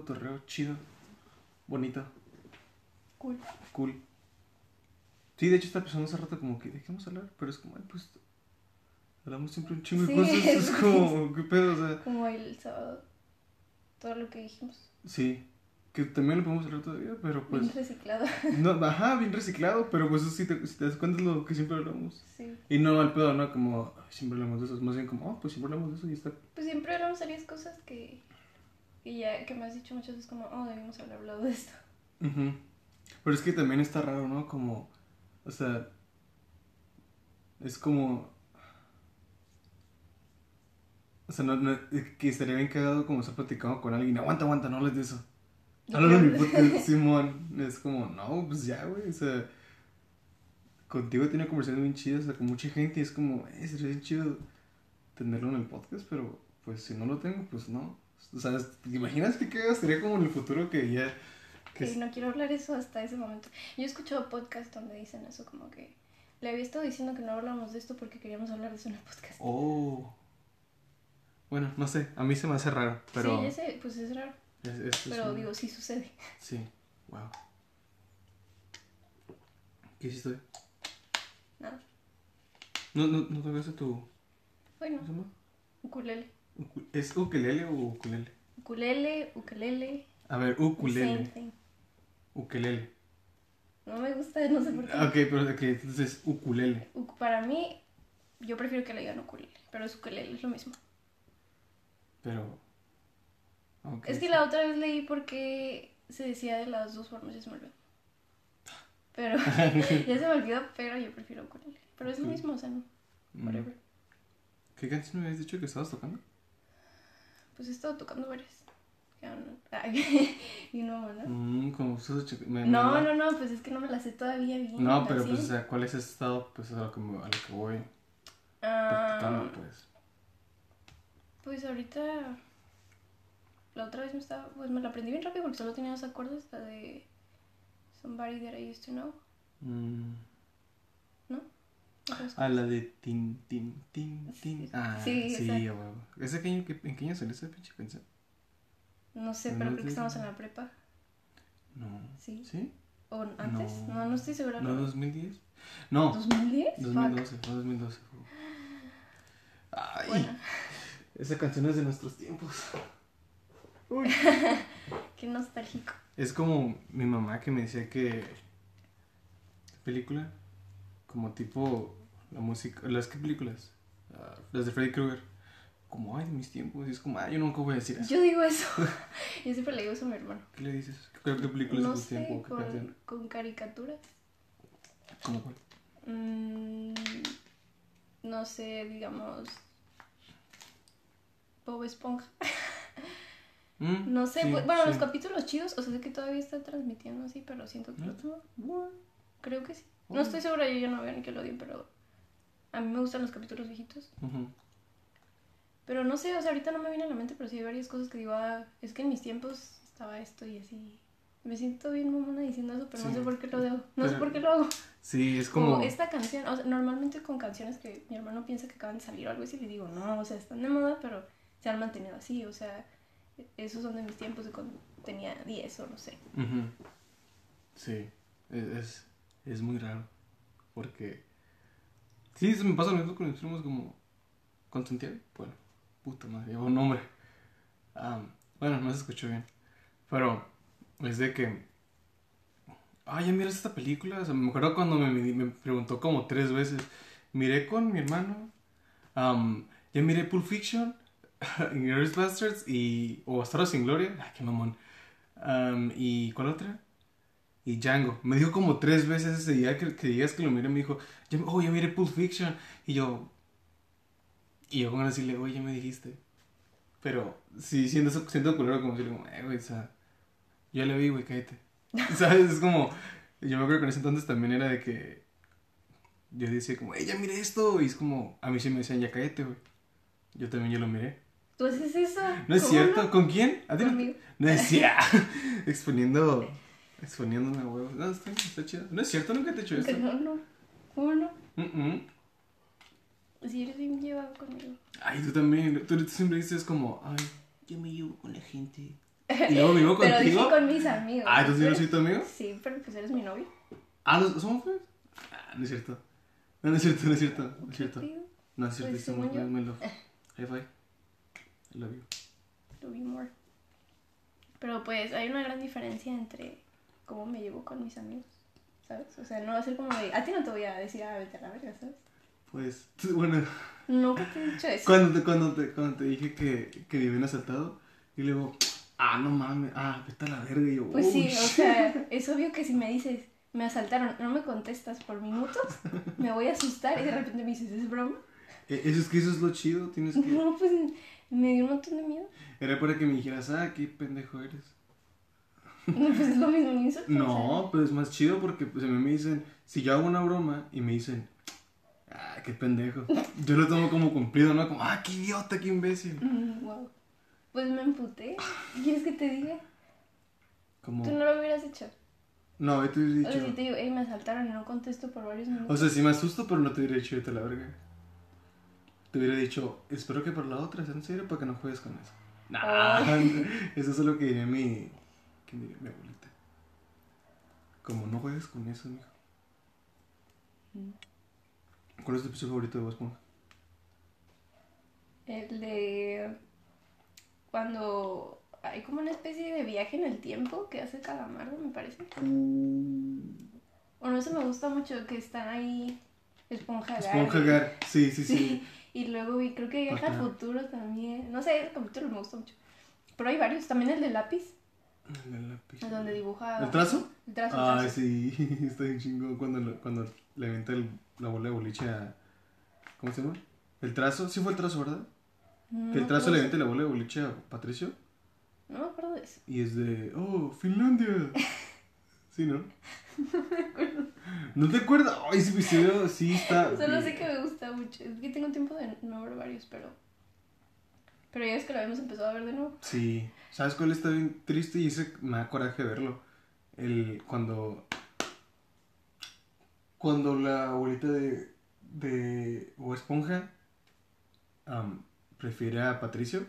cotorreo chido, bonito, Cool. cool. Sí, de hecho está pensando hace rato como que, ¿de a hablar? Pero es como, ay, pues, hablamos siempre un chingo de Sí, cosas, es como, ¿qué pedo? O sea, Como el sábado. Todo lo que dijimos. sí, que también lo podemos hablar todavía, pero pues, Bien reciclado. no, ajá, bien reciclado, pero pues eso sí te, si te das cuenta es lo que siempre hablamos. Sí. Y no al pedo, ¿no? Como, "Ay, siempre hablamos de eso, es más bien como, oh, pues siempre hablamos de eso y está. Pues siempre hablamos varias cosas que. Y ya que me has dicho muchas veces como, oh, debimos haber hablado de esto. Ujú. Pero es que también está raro, ¿no? Como, o sea, es como... O sea, no, no- que estaría bien cagado como estar platicando con alguien. Aguanta, aguanta, no hables de eso. Háblalo mi podcast, Simón. Es como, no, pues ya, güey. O sea, contigo tiene conversaciones bien chidas, o sea, con mucha gente. Y es como, eh, sería bien chido tenerlo en el podcast, pero pues si no lo tengo, pues no. O sea, ¿te imaginas qué cagado estaría como en el futuro que ya. Que no quiero hablar eso hasta ese momento. Yo he escuchado podcasts donde dicen eso, como que le había estado diciendo que no hablamos de esto porque queríamos hablar de eso en el podcast. Oh. Bueno, no sé, a mí se me hace raro, pero... Sí, sé, pues es raro. es- es- es Pero un- digo, sí sucede. Sí, wow. ¿Qué hiciste? hoy? Nada. ¿No, no, no tocaste tu... ¿Cómo Bueno, se llama? ukulele. ¿Es ukelele o ukulele? Ukulele, ukulele. A ver, Same ukulele. thing. Ukelele. No me gusta, no sé por qué. Ok, pero ok, entonces ukulele. Uk- Para mí, yo prefiero que le digan ukulele, pero es ukulele, es lo mismo. Pero... Es que sí. la otra vez leí porque se decía de las dos formas, ya se me olvidó. Pero ya se me olvidó, pero yo prefiero ukulele. Pero es lo mismo, o sea, no, Mm. whatever. ¿Qué canción me habías dicho que estabas tocando? Pues he estado tocando varias. Y no, ¿no? Mm, como me- No, no, no, pues es que no me la sé todavía bien. No, pero así. pues, o sea, ¿cuál es ese estado? Pues es a lo que, me- a lo que voy Ah, practicando, pues. Pues ahorita. La otra vez me estaba. Pues me la aprendí bien rápido porque solo tenía dos acordes. La de. Somebody that I used to know. Mm. ¿No? Ah, la de tin, tin, tin, tin. Ah, Sí, sí, esa. huevo. ¿Ese ¿En qué año salió esa pinche canción? No sé, No pero creo que estamos en la prepa. No. Sí. ¿Sí? ¿O antes? No. No, no, estoy segura. ¿No 2010? No, ¿2010? Fuck. 2012, fue 2012. fue. Ay, Bueno, esa canción es de nuestros tiempos. Uy. qué nostálgico. Es como mi mamá que me decía que. película? Como tipo. La música. ¿Las qué películas? Ah, las de Freddy Krueger. Como, ay, de mis tiempos. Y es como, ay, yo nunca voy a decir eso. Yo digo eso. Yo siempre le digo eso a mi hermano. ¿Qué le dices? ¿Qué, qué película No de sé, tiempo? ¿Qué con, con caricaturas. ¿Cómo cuál? Mm, no sé, digamos. Bob Esponja. Mm, No sé, sí, pues, bueno, sí. los capítulos chidos, o sea, sé que todavía están transmitiendo así, pero siento que. Creo que sí. No estoy segura, yo ya no veo ni que lo odien, pero. A mí me gustan los capítulos viejitos. Ujú. Pero no sé, o sea, ahorita no me viene a la mente, pero sí hay varias cosas que digo, ah, es que en mis tiempos estaba esto y así. Me siento bien mamona diciendo eso, pero no sé por qué lo hago. No sé por qué lo hago. Sí, es Como como. esta canción, o sea, normalmente con canciones que mi hermano piensa que acaban de salir o algo así, le digo, no, o sea, están de moda, pero se han mantenido así, o sea, esos son de mis tiempos de cuando tenía 10 o no sé. Ujú. Sí, es, es, es muy raro. Porque. Sí, se me pasa lo mismo con los primos como. ¿Con Santiago? Bueno, puta madre, lleva un nombre. Am, bueno, no se escuchó bien. Pero es de que. Ah, ya miras esta película. O sea, me acuerdo cuando me, me preguntó como tres veces. Miré con mi hermano. am, ya miré Pulp Fiction. Inglourious Bastards y. O Bastardos sin Gloria. Ay, qué mamón. Am, ¿Y cuál otra? Y Django. Me dijo como tres veces ese día que, que digas que lo miré. Me dijo, ya, oh, ya miré Pulp Fiction. Y yo. Y yo con de decirle, oye, ya me dijiste. Pero sí, siento, siento culero como decirle, como, eh, güey, o sea, yo le vi, güey, cállate. ¿Sabes? Es como. Yo me acuerdo que en ese entonces también era de que. Yo decía, como, eh, ya miré esto. Y es como, a mí sí me decían, ya cállate, güey. Yo también yo lo miré. ¿Tú haces eso? No es ¿Cómo cierto. ¿Con quién? ¿A ti no no decía. Exponiendo. Exponiéndome a huevos. No, está, está chido. No es cierto, nunca te he hecho esto. No, no. ¿Cómo no? Mm, mm. Si eres bien llevado conmigo. Ay, tú también. Tú, tú siempre dices como, ay, yo me llevo con la gente. Y luego vivo Pero dije contigo. con mis amigos. Ah, entonces yo no soy tu amigo. Sí, pero pues eres mi novio. Ah, ¿no- ¿somos feos? Ah, no es cierto. No, no es cierto, no es cierto. No es cierto. No es cierto, Pues, según yo. muy love. High five. I love you. to be more. Pero pues hay una gran diferencia entre cómo me llevo con mis amigos, ¿sabes? O sea, no va a ser como de, a ti no te voy a decir, ah, vete a la verga, ¿sabes? Pues, bueno, Nunca te he dicho eso. cuando te, cuando te, cuando te dije que, que me habían asaltado, y luego, ah, no mames, ah, vete a la verga. Y yo, Pues "Oh, sí, o shit". sea, es obvio que si me dices, me asaltaron, no me contestas por minutos, me voy a asustar y de repente me dices, ¿es broma? Eh, Eso es que eso es lo chido, tienes que... No, pues me dio un montón de miedo. Era para que me dijeras, ah, qué pendejo eres. No, pues es lo mismo, un insulto. No, pero es más chido porque pues, a mí me dicen, si yo hago una broma y me dicen, ah, qué pendejo, yo lo tomo como cumplido, ¿no? Como, ah, qué idiota, qué imbécil. wow. Mm, Pues me emputé. ¿Qué quieres que te diga? Como, Tú no lo hubieras hecho. no, yo te hubiera O sea, si dicho, te digo, hey, me asaltaron y no contesto por varios minutos. o sea, sí me asusto, pero no te hubiera dicho, vete a la verga. Te hubiera dicho, espero que para la otra sea en serio para que no juegues con eso. Nah, eso es lo que diría mi, que diría mi abuelita. Como no juegues con eso, mijo. Mm. ¿Cuál es tu episodio favorito de Bob Esponja? El de cuando hay como una especie de viaje en el tiempo que hace Calamardo, me parece. O no se me gusta mucho que están ahí Esponja Gar. Esponja Gar, sí, sí, sí. Sí. Y luego vi, creo que viaja al futuro también. No sé, ese capítulo me gusta mucho. Pero hay varios, también el de lápiz, Donde dibuja. ¿El trazo? El trazo. Ay, trazo. sí, está bien chingón cuando, cuando le avienta el- la bola de boliche a... ¿Cómo se llama? ¿El trazo? Sí fue el trazo, ¿verdad? No que el me trazo acuerdo. le avienta la bola de boliche a Patricio No me acuerdo de eso. y es de... ¡Oh, Finlandia! Sí, ¿no? ¿No te acuerdas? Ay, ese episodio sí está... Solo sé que me gusta mucho. Es que tengo tiempo de no ver varios, pero. Pero ya es que lo habíamos empezado a ver de nuevo. Sí. ¿Sabes cuál está bien triste? Y ese me da coraje verlo. El... Cuando... Cuando la abuelita de... De... O Esponja... am, prefiere a Patricio.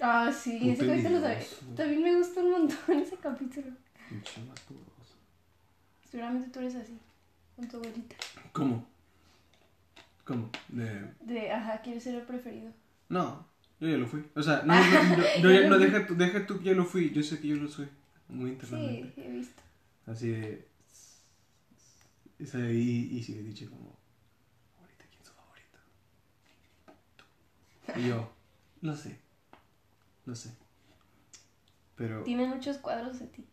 Ah, sí, Puta ese capítulo también, también me gusta un montón ese capítulo. Pinche matoso. Seguramente tú eres así, con tu abuelita. ¿Cómo? ¿Cómo? De... De, ajá, quieres ser el preferido. No, yo ya lo fui. O sea, no, no, no, yo no, deja, deja tú que ya lo fui. Yo sé que yo lo soy. Muy internamente. Sí, he visto. Así de. y, y sí le he dicho como. Ahorita, ¿quién es su favorito? Tú. Y yo, no sé. No sé. Pero. Tienen muchos cuadros de ti.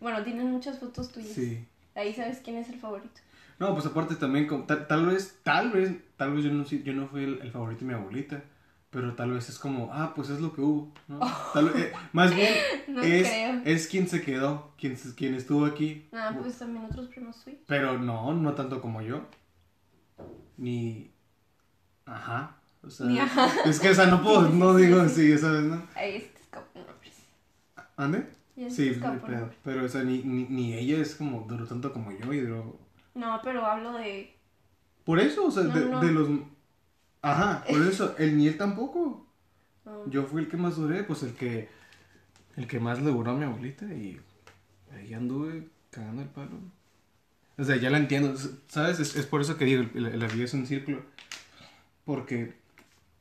Bueno, tienen muchas fotos tuyas. Sí. Ahí sabes quién es el favorito. No, pues aparte también, como, tal, tal vez, tal vez, tal vez yo no, yo no fui el, el favorito de mi abuelita. Pero tal vez es como, ah, pues es lo que hubo, ¿no? Tal vez- eh, más bien, No es, creo. es quien se quedó, quien, quien estuvo aquí. Ah, pues también otros primos tuyos. Pero no, no tanto como yo. Ni. Ajá. O sea, Ni ajá. es que, o sea, no puedo, no digo, sí. sí, ¿sabes, no? Ahí se te escapan nombres. ¿Ande? Sí, nombres. Pero, o sea, ni, ni, ni ella es como, duró tanto como yo y duró. No, pero hablo de. Por eso, o sea, No, de, no. de los. Ajá, por eso, el ni él tampoco. no. Yo fui el que más duré, pues el que. El que más le duró a mi abuelita y. Ahí anduve cagando el palo. O sea, ya la entiendo, ¿sabes? Es, es por eso que digo, la, la vida es un círculo. Porque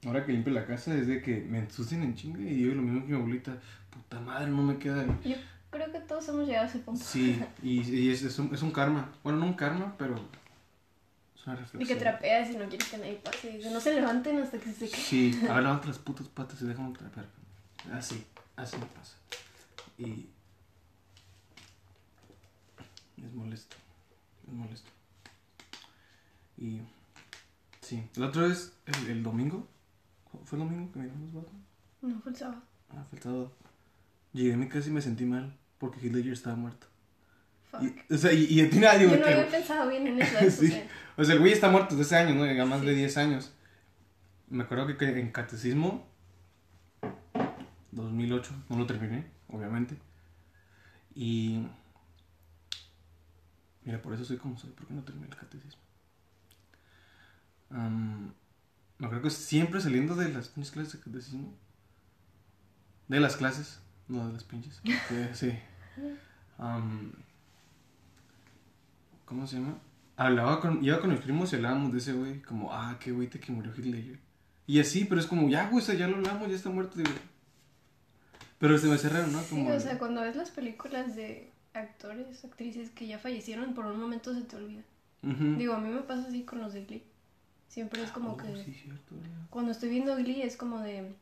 ahora que limpio la casa es de que me ensucian en chinga y digo lo mismo que mi abuelita. Puta madre, no me queda. Yo creo que todos hemos llegado a ese punto. Sí, y, y es, es, un, es un karma. Bueno, no un karma, pero. Es una Y que trapeas y no quieres que nadie pase. Y que no se levanten hasta que se seque. Sí, a ver, levanta las putas patas y déjame trapear. Así, así me pasa. Y. Es molesto. Es molesto. Y. Sí. La otra vez, el, el domingo. ¿Fue el domingo que miramos Batman? No, fue el sábado. Ah, fue el sábado. Llegué a mi casa y me sentí mal. Porque Heath Ledger estaba muerto. Y, o sea, y, y a ti nadie, Yo no que- había pensado bien en eso. Sí. sea, O sea, el güey está muerto desde hace años, ¿no? Ya más Sí. de 10 años. Me acuerdo que, que en catecismo, 2008, no lo terminé, obviamente. Y. Mira, por eso soy como soy, porque no terminé el catecismo. Am, me acuerdo que siempre saliendo de las pinches clases de catecismo, de las clases, No de las pinches. porque sí. Am, ¿Cómo se llama? Hablaba con, iba con mis primos y hablábamos de ese güey. Como, ah, qué güey te que murió Hitler. Y así, pero es como, ya, güey, o sea, ya lo hablamos, ya está muerto. Digo. Pero se me hace raro, ¿no? Sí, Como, o sea, cuando ves las películas de actores, actrices que ya fallecieron, por un momento se te olvida. Ujú. Digo, a mí me pasa así con los de Glee. Siempre es como Oh, que sí, cierto, cuando estoy viendo Glee es como de,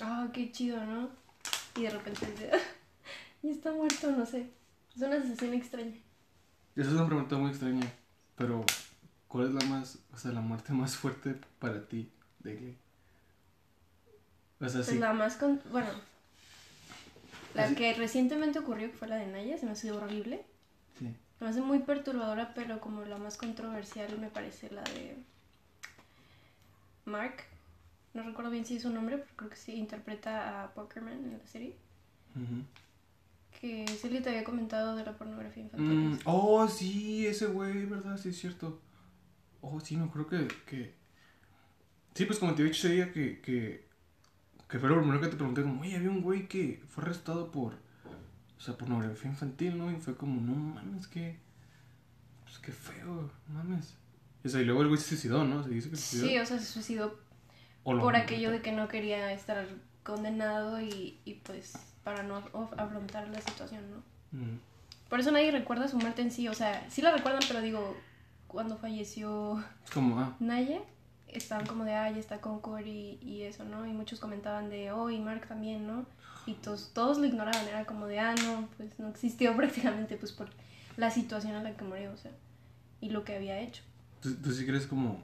ah, qué chido, ¿no? Y de repente es de, "Ah, ya está muerto, no sé. Es una sensación extraña. Esa es una pregunta muy extraña. Pero, ¿cuál es la más, o sea, la muerte más fuerte para ti de Glee? O sea, Pues sí. la más con... Bueno, la Así- que recientemente ocurrió, que fue la de Naya, se me hace horrible. sí. Se me hace muy perturbadora, pero como la más controversial me parece la de Mark. No recuerdo bien si es su nombre, pero creo que sí interpreta a Pokerman en la serie. Ujú. Que Celia te había comentado de la pornografía infantil. Mm, oh, sí, ese güey, ¿verdad? Sí, es cierto. Oh, sí, no creo que, que... Sí, pues como te había dicho ese día que, que, que fue lo primero que te pregunté, como, oye, había un güey que fue arrestado por, o sea, pornografía infantil, ¿no? Y fue como, no mames, que, pues qué feo, mames. O sea, y luego el güey se suicidó, ¿no? Se dice que se suicidó. Sí, o sea, se suicidó por aquello de que no quería estar condenado y, y pues para no af- afrontar la situación, ¿no? Mm. Por eso nadie recuerda su muerte en sí, o sea, sí la recuerdan, pero digo, cuando falleció Es como, ah, Naya, estaban como de, ah, ya está Concord y, y eso, ¿no? Y muchos comentaban de, oh, y Mark también, ¿no? Y todos, todos lo ignoraban, era como de, ah, no, pues no existió prácticamente, pues por la situación en la que murió, o sea, y lo que había hecho. ¿tú, tú sí crees como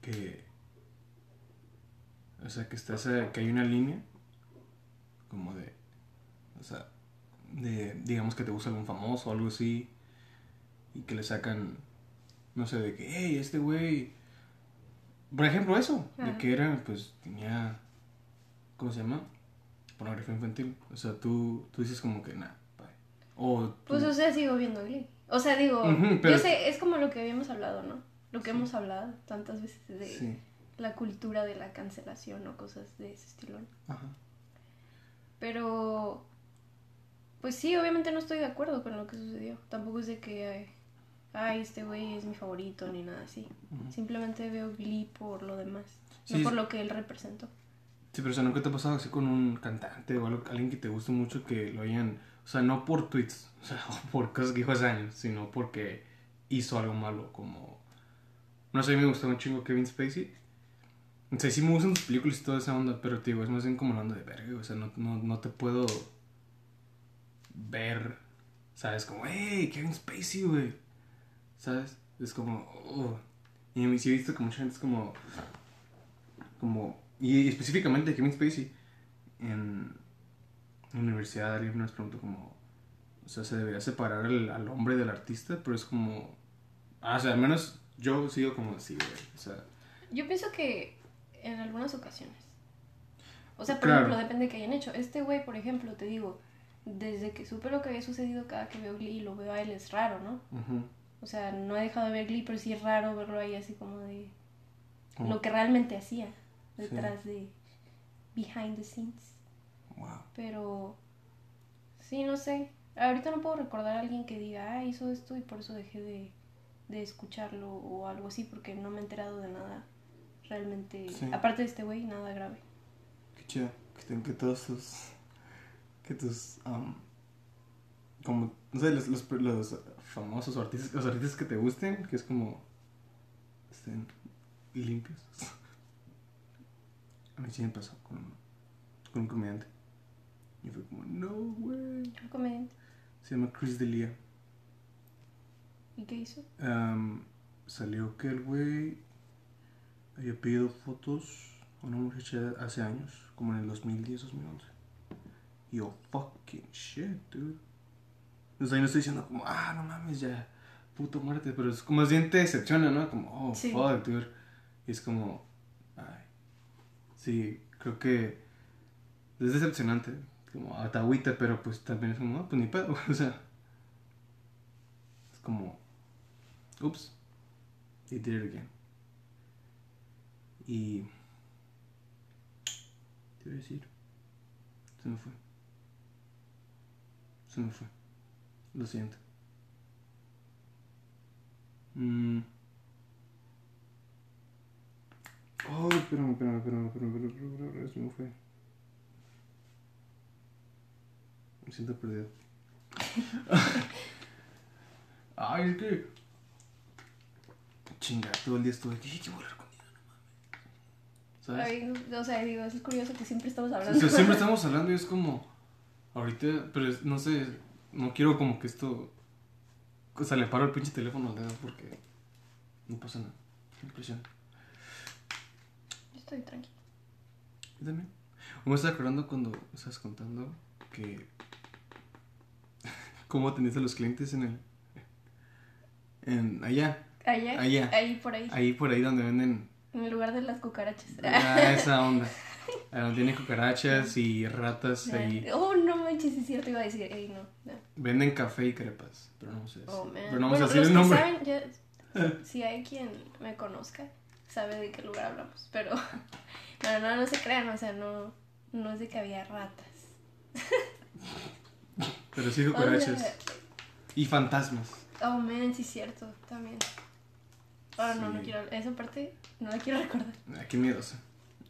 que, o sea, que está esa- que hay una línea, como de, o sea, de, digamos que te gusta algún famoso o algo así, y que le sacan, no sé, de que, hey, este güey, por ejemplo eso, de que era, pues, tenía, ¿cómo se llama? Pornografía infantil, o sea, tú, tú dices como que, nah, bye. O tú- Pues, o sea, sigo viendo Glee. O sea, digo, pero- yo sé, es como lo que habíamos hablado, ¿no? Lo que hemos hablado tantas veces de sí, la cultura de la cancelación o cosas de ese estilo, ajá. Pero, pues sí, obviamente no estoy de acuerdo con lo que sucedió. Tampoco es de que, ay, ay, este güey es mi favorito ni nada así. Simplemente veo Glee por lo demás, Sí, no por lo que él representó. Sí, pero o sea, ¿nunca te ha pasado así con un cantante o algo, alguien que te guste mucho que lo hayan, o sea, no por tweets, o sea, o por cosas que dijo hace años, sino porque hizo algo malo, como, no sé, a mí me gustaba un chingo Kevin Spacey. O sea, sí me gustan sus películas y toda esa onda, pero te digo, es más bien como la onda de verga, o sea, no, no, no te puedo ver, ¿sabes? Como, hey, Kevin Spacey, güey, ¿sabes? Es como, oh. Y sí he visto que mucha gente es como, como, y específicamente Kevin Spacey, en la universidad alguien nos preguntó como, o sea, se debería separar el- al hombre del artista, pero es como, ah, o sea, al menos yo sigo como así, güey, o sea, Yo pienso que en algunas ocasiones. O sea, por Claro. ejemplo, depende de qué hayan hecho. Este güey, por ejemplo, te digo, desde que supe lo que había sucedido cada que veo Glee y lo veo a él es raro, ¿no? O sea, no he dejado de ver Glee, pero sí es raro verlo ahí así como de lo que realmente hacía detrás de behind the scenes. wow. Pero sí, no sé. Ahorita no puedo recordar a alguien que diga, ah, hizo esto y por eso dejé de, de escucharlo o algo así, porque no me he enterado de nada realmente. Sí. Aparte de este güey, nada grave. Qué chido. Que, que todos. Que tus. um, como. No sé, los, los, los famosos artistas, los artistas que te gusten, que es como. Estén limpios. A mí sí me pasó con, con un comediante. Y fue como, no, güey. Un comediante. Se llama Chris D'Elia. ¿Y qué hizo? Um, salió que el güey había pedido fotos a una muchacha hace años, como en el 2010, 2011. Y yo, fucking shit, dude. O sea, yo no estoy diciendo como, ah, no mames, ya, puto muerte, pero es como más bien te decepciona, ¿no? Como, oh, Sí. fuck, dude. Y es como, ay. Sí, creo que es decepcionante, como atagüita, pero pues también es como, ah, pues ni pedo, o sea. Es como, Oops. They did it again. Y. ¿Qué iba a decir? Se me fue. Se me fue. Lo siento. Mm. Ay, espérame, espérame, espérame, espérame, espérame, se me fue. Me siento perdido. Ay, es que. Chinga, todo el día estuve aquí. No mames. ¿Sabes? Ay, o sea, digo, es curioso que siempre estamos O hablando. sea, siempre estamos hablando y es como. Ahorita, pero es- no sé, no quiero como que esto. O sea, le paro el pinche teléfono al dedo porque. No pasa nada. No presión. Yo estoy tranquila. Yo también. Me estaba acordando cuando estabas contando que. ¿Cómo atendiste a los clientes en el. En. Allá. Allá, Allá. ahí por ahí, Ahí por ahí donde venden. en el lugar de las cucarachas. Ah, esa onda. Ah, tienen cucarachas y ratas ahí. Oh, no manches, es cierto, iba a decir, ey, no, no. Venden café y crepas. Pero no sé. Oh, man. pero no vamos bueno, a decir los el que nombre. saben, si hay quien me conozca, sabe de qué lugar hablamos, pero no, no, no se crean, o sea, no, no es de que había ratas. Pero sí cucarachas. Y fantasmas. oh, man, sí es cierto, también. Ahora no, no Sí. quiero, esa parte no la quiero recordar. Ah, qué miedosa.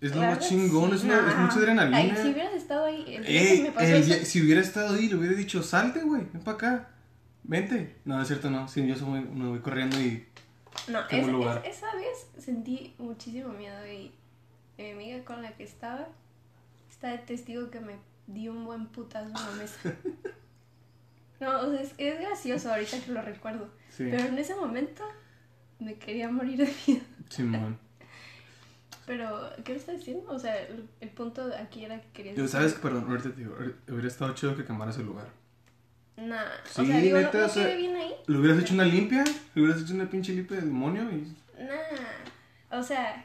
Es lo más chingón, sí, es, una, es no. mucha adrenalina. Ay, si hubieras estado ahí, el día que Ey, me pasó el eso, día- si hubiera estado ahí, le hubiera dicho, salte, güey, ven para acá. Vente. No, es cierto, no. Sí, yo soy me voy corriendo y. No, lugar. es- esa vez sentí muchísimo miedo y mi amiga con la que estaba está de testigo que me dio un buen putazo en la mesa. No, o sea, es, es gracioso ahorita que lo recuerdo. Sí. Pero en ese momento me quería morir de miedo. Simón. Pero, ¿qué me estás diciendo? O sea, el, el punto aquí era que querías... Yo, ¿sabes? Perdón, ahorita te digo, hubiera estado chido que quemaras el lugar. Nah, Sí, o sea, digo, neta, no, o no sea- quedé bien ahí. ¿Le hubieras hecho una limpia? ¿Le hubieras hecho una pinche limpia de demonio? Y... Nah, o sea...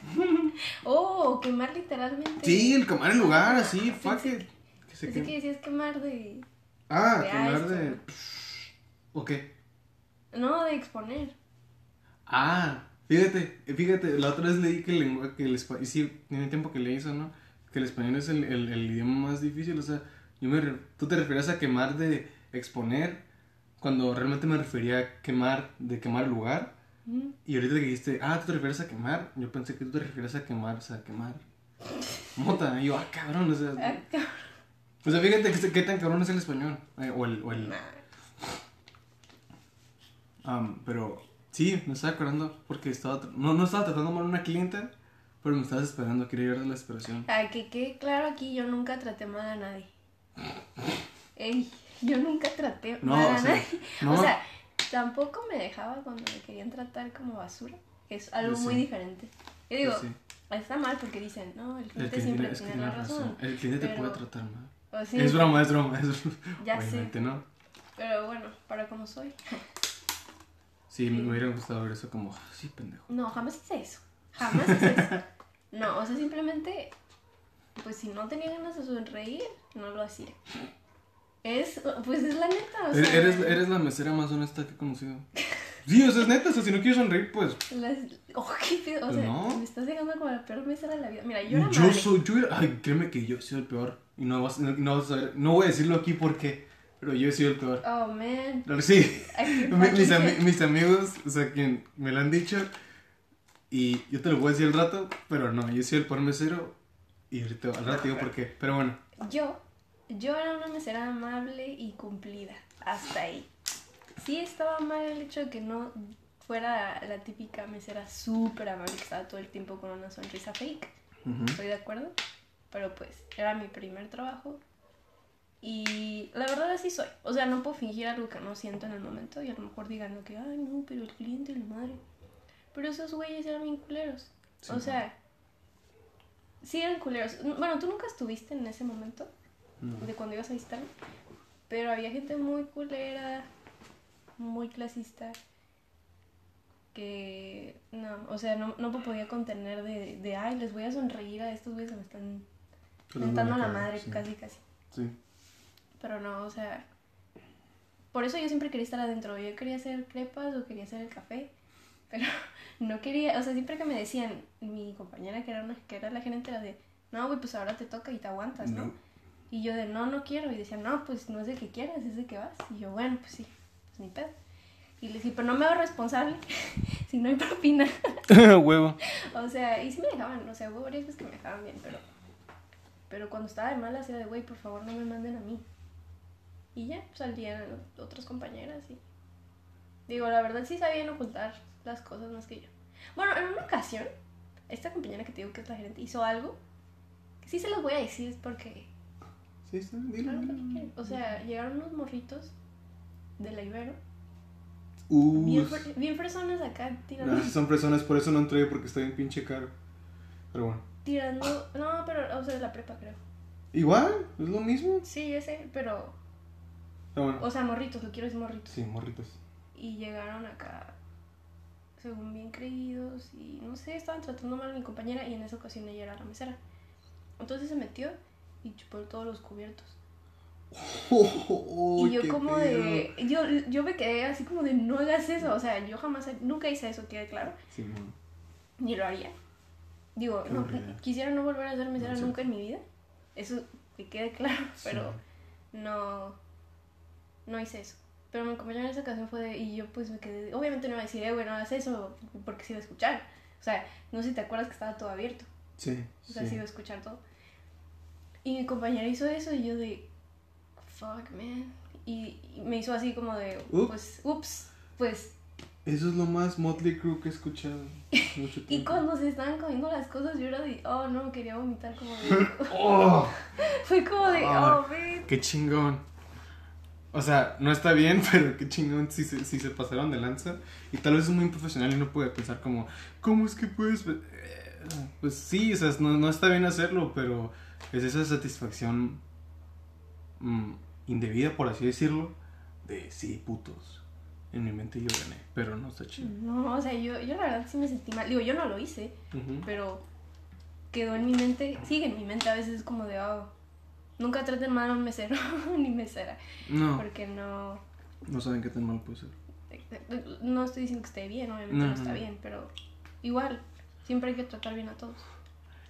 oh, quemar literalmente. Sí, el quemar el lugar, así, fuck it. Que se queme. que decías quemar de... Ah, de quemar de. ¿O qué? No, de exponer. Ah, fíjate, fíjate, la otra vez leí que el lenguaje, que el español, sí, tiene tiempo que leí eso, ¿no? Que el español es el, el, el idioma más difícil, o sea, yo me, tú te referías a quemar de exponer, cuando realmente me refería a quemar de quemar el lugar, Mm. y ahorita que dijiste, ah, tú te refieres a quemar, yo pensé que tú te referías a quemar, o sea, quemar mota, y yo, ah, cabrón, o sea, Ah, cabrón. o sea, fíjate que, qué tan cabrón es el español, eh, o el, o el, Nah. Am, pero sí, me estaba acordando porque estaba, no, no estaba tratando mal a una clienta, pero me estabas esperando, quería ver de la esperación. Ay, que quede claro aquí, yo nunca traté mal a nadie. Ey, yo nunca traté No, mal o a sea, nadie. no. O sea, tampoco me dejaba cuando me querían tratar como basura. que Es algo muy diferente. Yo digo, sí. está mal porque dicen, no, el cliente cliente siempre tiene la razón. El cliente te puede tratar mal. O sí, Es broma, es broma, es Ya sé. Pero bueno, para como soy. Sí, me hubiera gustado ver eso como, "Ah, sí, pendejo. No, jamás hice eso. Jamás hice eso. No, o sea, simplemente, pues si no tenía ganas de sonreír, no lo hacía. Es, pues es la neta, o Eres, sea. eres, eres la mesera más honesta que he conocido. Sí, o sea, es neta, o sea, si no quieres sonreír, pues... las- oh, qué o sea, No. me estás llegando como la peor mesera de la vida. Mira, yo era Yo madre. soy, yo era- ay, créeme que yo soy el peor. Y no vas, no, no vas a ver, no voy a decirlo aquí porque, pero yo he sido el peor. Oh, man. Sí. Mis, amigos, o sea, quien me lo han dicho, y yo te lo voy a decir al rato, pero no, yo soy el peor mesero, y ahorita al rato digo por qué, pero bueno, Yo, yo era una mesera amable y cumplida. Hasta ahí. Sí estaba mal el hecho de que no fuera la típica mesera súper amable que estaba todo el tiempo con una sonrisa fake. Estoy de acuerdo. Pero pues, era mi primer trabajo. Y la verdad así soy. O sea, no puedo fingir algo que no siento en el momento. Y a lo mejor digan lo que, ay, no, pero el cliente, la madre. Pero esos güeyes eran bien culeros. Sí, o sea, sí eran culeros. Bueno, tú nunca estuviste en ese momento no. de cuando ibas a visitarme. Pero había gente muy culera, muy clasista. Que no, o sea, no, no me podía contener de, de, ay, les voy a sonreír a estos güeyes que me están mentando la madre, sí. casi, casi. Sí. Pero no, o sea, por eso yo siempre quería estar adentro. Yo quería hacer crepas o quería hacer el café, pero no quería, o sea, siempre que me decían, mi compañera que era, una, que era la gerente era de, no, güey, pues ahora te toca y te aguantas, ¿no? No. Y yo de, no, no quiero. Y decía, no, pues no es de que quieras, es de que vas. Y yo, bueno, pues sí, pues ni pedo. Y le dije, pero no me hago responsable si no hay propina. Huevo. o sea, y sí me dejaban, o sea, hubo varias veces que me dejaban bien, pero... Pero cuando estaba de malas era de, güey, por favor no me manden a mí. Y ya, pues, salían otras compañeras y... Digo, la verdad sí sabían ocultar las cosas más que yo. Bueno, en una ocasión, esta compañera que te digo que es la gerente hizo algo que sí se los voy a decir porque... Sí, está, dilo, Claro. O sea, llegaron unos morritos de la Ibero. Uh, Bien, bien personas acá tirando... no, son personas, por eso no entré, porque está bien pinche caro. Pero bueno. Tirando... No, pero, o sea, de la prepa creo. Igual, es lo mismo. Sí, ese, pero... Pero bueno. O sea, morritos, lo quiero es morritos. Sí, morritos. Y llegaron acá, según bien creídos, y no sé, estaban tratando mal a mi compañera y en esa ocasión ella era la mesera. Entonces se metió y chupó todos los cubiertos. y yo como pedo. de... Yo, yo me quedé así como de, no hagas eso. O sea, yo jamás, nunca hice eso, quede claro. Sí. Ni lo haría. Digo, Qué no, quisiera no volver a ser mesera No nunca en mi vida. Eso que quede claro, pero Sí. no, no hice eso. Pero mi compañera en esa ocasión fue de, y yo pues me quedé, obviamente no iba a decir, eh, güey, no hagas eso, porque se iba a escuchar. O sea, no sé si te acuerdas que estaba todo abierto, Sí, o sea, sí. se iba a escuchar todo. Y mi compañera hizo eso y yo de, fuck, man. Y, y me hizo así como de, pues, ups, pues. Eso es lo más Motley Crue que he escuchado mucho Y cuando se estaban comiendo las cosas, yo era de, oh, no, quería vomitar como de, ¡Oh! fue como de, Ah. oh, man. ¡Qué chingón! O sea, no está bien, pero qué chingón si se, si se pasaron de lanza. Y tal vez es muy improfesional y no puede pensar como, ¿cómo es que puedes...? ve-?" Eh, Pues sí, o sea, no, no está bien hacerlo, pero es esa satisfacción mm, indebida, por así decirlo, de sí, putos. En mi mente yo gané, pero no está chido. No, o sea, yo, yo la verdad sí me sentí mal. Digo, yo no lo hice, pero quedó en mi mente, sigue en mi mente a veces como de, oh, nunca traten mal a un mesero ni mesera, No, porque no, no saben qué tan mal puede ser. no estoy diciendo que esté bien, obviamente No, no, está no. bien, pero igual, siempre hay que tratar bien a todos.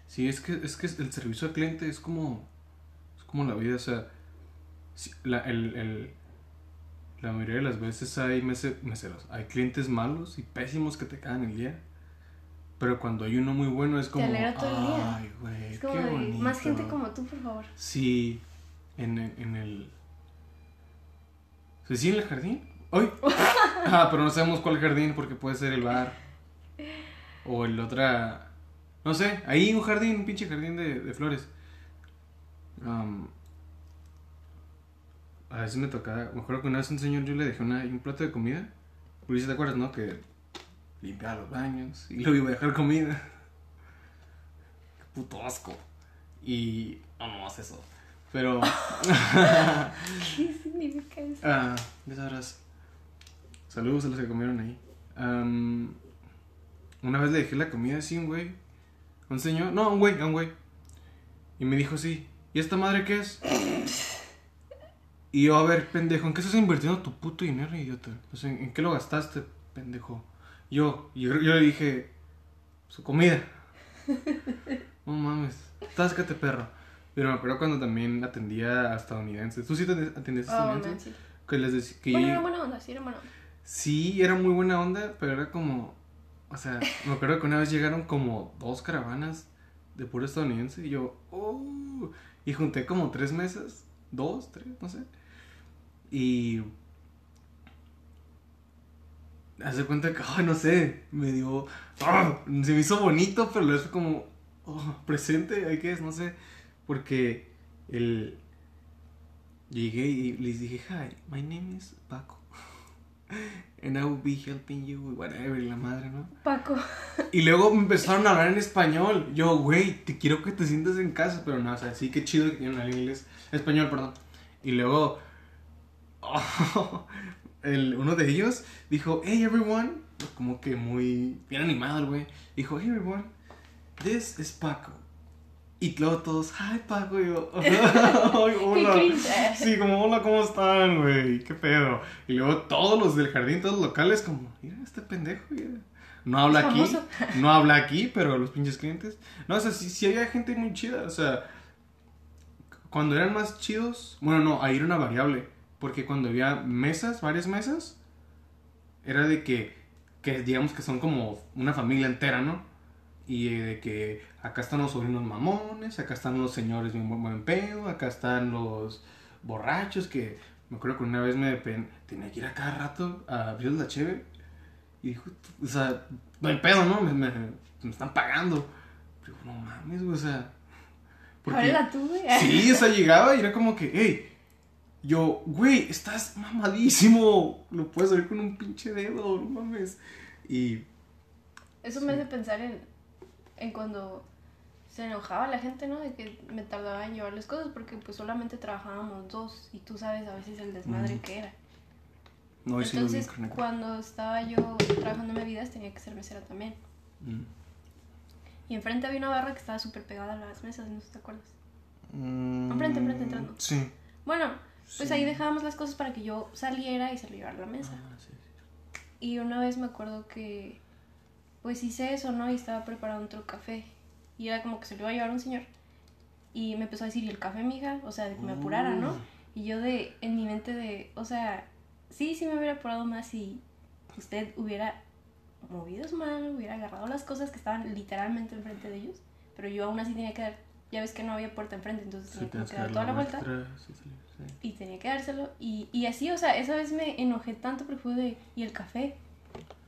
Sí, es que, es que el servicio al cliente es como, es como la vida, o sea, la, el, el- la mayoría de las veces hay mese- meseros, hay clientes malos y pésimos que te cagan el día, pero cuando hay uno muy bueno es como, alegra todo el día. ay, güey, Es como qué de, bonito. más gente como tú, por favor. Sí, en, el- en el... ¿Sí, sí, en el jardín? ¡Ay! Ah, pero no sabemos cuál jardín porque puede ser el bar. O el otra... No sé, ahí un jardín, un pinche jardín de, de flores. Am, a veces me tocaba... Me acuerdo que una vez un señor yo le dejé una, un plato de comida. Si te acuerdas, ¿no? Que limpiaba los baños y luego iba a dejar comida. Qué puto asco. Y... No, no hace eso. Pero... ¿Qué significa eso? Ah, ya sabrás. Saludos a los que comieron ahí. Am, una vez le dejé la comida así a un güey. Un señor. No, a un güey, a un güey. Y me dijo así. ¿Y esta madre qué es? Y yo, a ver, pendejo, ¿en qué estás invirtiendo tu puto dinero, idiota? O sea, ¿en, en qué lo gastaste, pendejo? Yo, yo, yo le dije, su comida. No mames, táscate, perro. Pero me acuerdo cuando también atendía a estadounidenses. ¿Tú sí te atendías a Oh, man, estadounidenses? sí. Que les decía que Bueno, yo- era buena onda, sí, era buena onda. Sí, era muy buena onda, pero era como. O sea, me acuerdo que una vez llegaron como dos caravanas de puro estadounidense y yo. "Oh", y junté como tres mesas, dos, tres, no sé. Y. Hace cuenta que, ay, no sé, me dio. ah, se me hizo bonito, pero luego fue como. oh, presente, hay que es, no sé. Porque el. Llegué y les dije, hi, my name is Paco. And I will be helping you, whatever, y la madre, ¿no? Paco. Y luego me empezaron a hablar en español. Yo, güey, te quiero que te sientas en casa, pero no, o sea, sí, qué chido que tienen en inglés, español, perdón. Y luego, el, uno de ellos dijo, hey everyone, como que muy bien animado el güey. Dijo, hey everyone, this is Paco. Y luego todos, hi Paco, y yo, hola. Sí, como, hola, ¿cómo están, güey? ¿Qué pedo? Y luego todos los del jardín, todos los locales, como, mira, este pendejo, mira. No habla aquí, no habla aquí, pero los pinches clientes. No, o sea, sí, sí había gente muy chida, o sea, cuando eran más chidos, bueno, no, ahí era una variable, porque cuando había mesas, varias mesas, era de que, que digamos que son como una familia entera, ¿no? Y eh, de que acá están los sobrinos mamones, acá están los señores bien buen, buen pedo, acá están los borrachos que me acuerdo que una vez me tenía que ir a cada rato a abrir la cheve y dijo, o sea, no hay pedo, ¿no? Me, me, me están pagando. Pero no mames, o sea. porque- Ábrela tú, güey. Sí, o sea, llegaba y era como que, hey, yo, güey, estás mamadísimo. Lo puedes abrir con un pinche dedo, no mames. Y Eso me hace pensar en, en cuando se enojaba la gente, ¿no? De que me tardaba en llevarles cosas porque pues solamente trabajábamos dos y tú sabes a veces el desmadre que era. no, sí Entonces, cuando estaba yo trabajando en bebidas tenía que ser mesera también. Mm. Y enfrente había una barra que estaba súper pegada a las mesas, no sé si te acuerdas. Mm, Enfrente, enfrente, entrando. Sí. Bueno, pues Sí. ahí dejábamos las cosas para que yo saliera y se lo llevara a la mesa. Ah, sí, sí. Y una vez me acuerdo que pues hice eso, ¿no? Y estaba preparando otro café. Y era como que se lo iba a llevar un señor. Y me empezó a decir, ¿y el café, mija? O sea, de que me apurara, ¿no? Y yo de, en mi mente de, o sea, sí, sí me hubiera apurado más si usted hubiera movido su mano, hubiera agarrado las cosas que estaban literalmente enfrente de ellos. Pero yo aún así tenía que dar, ya ves que no había puerta enfrente, entonces Sí, tenía que dar toda la vuelta. sí, sí. Y tenía que dárselo. Y, y así, o sea, esa vez me enojé tanto porque fue de, ¿y el café?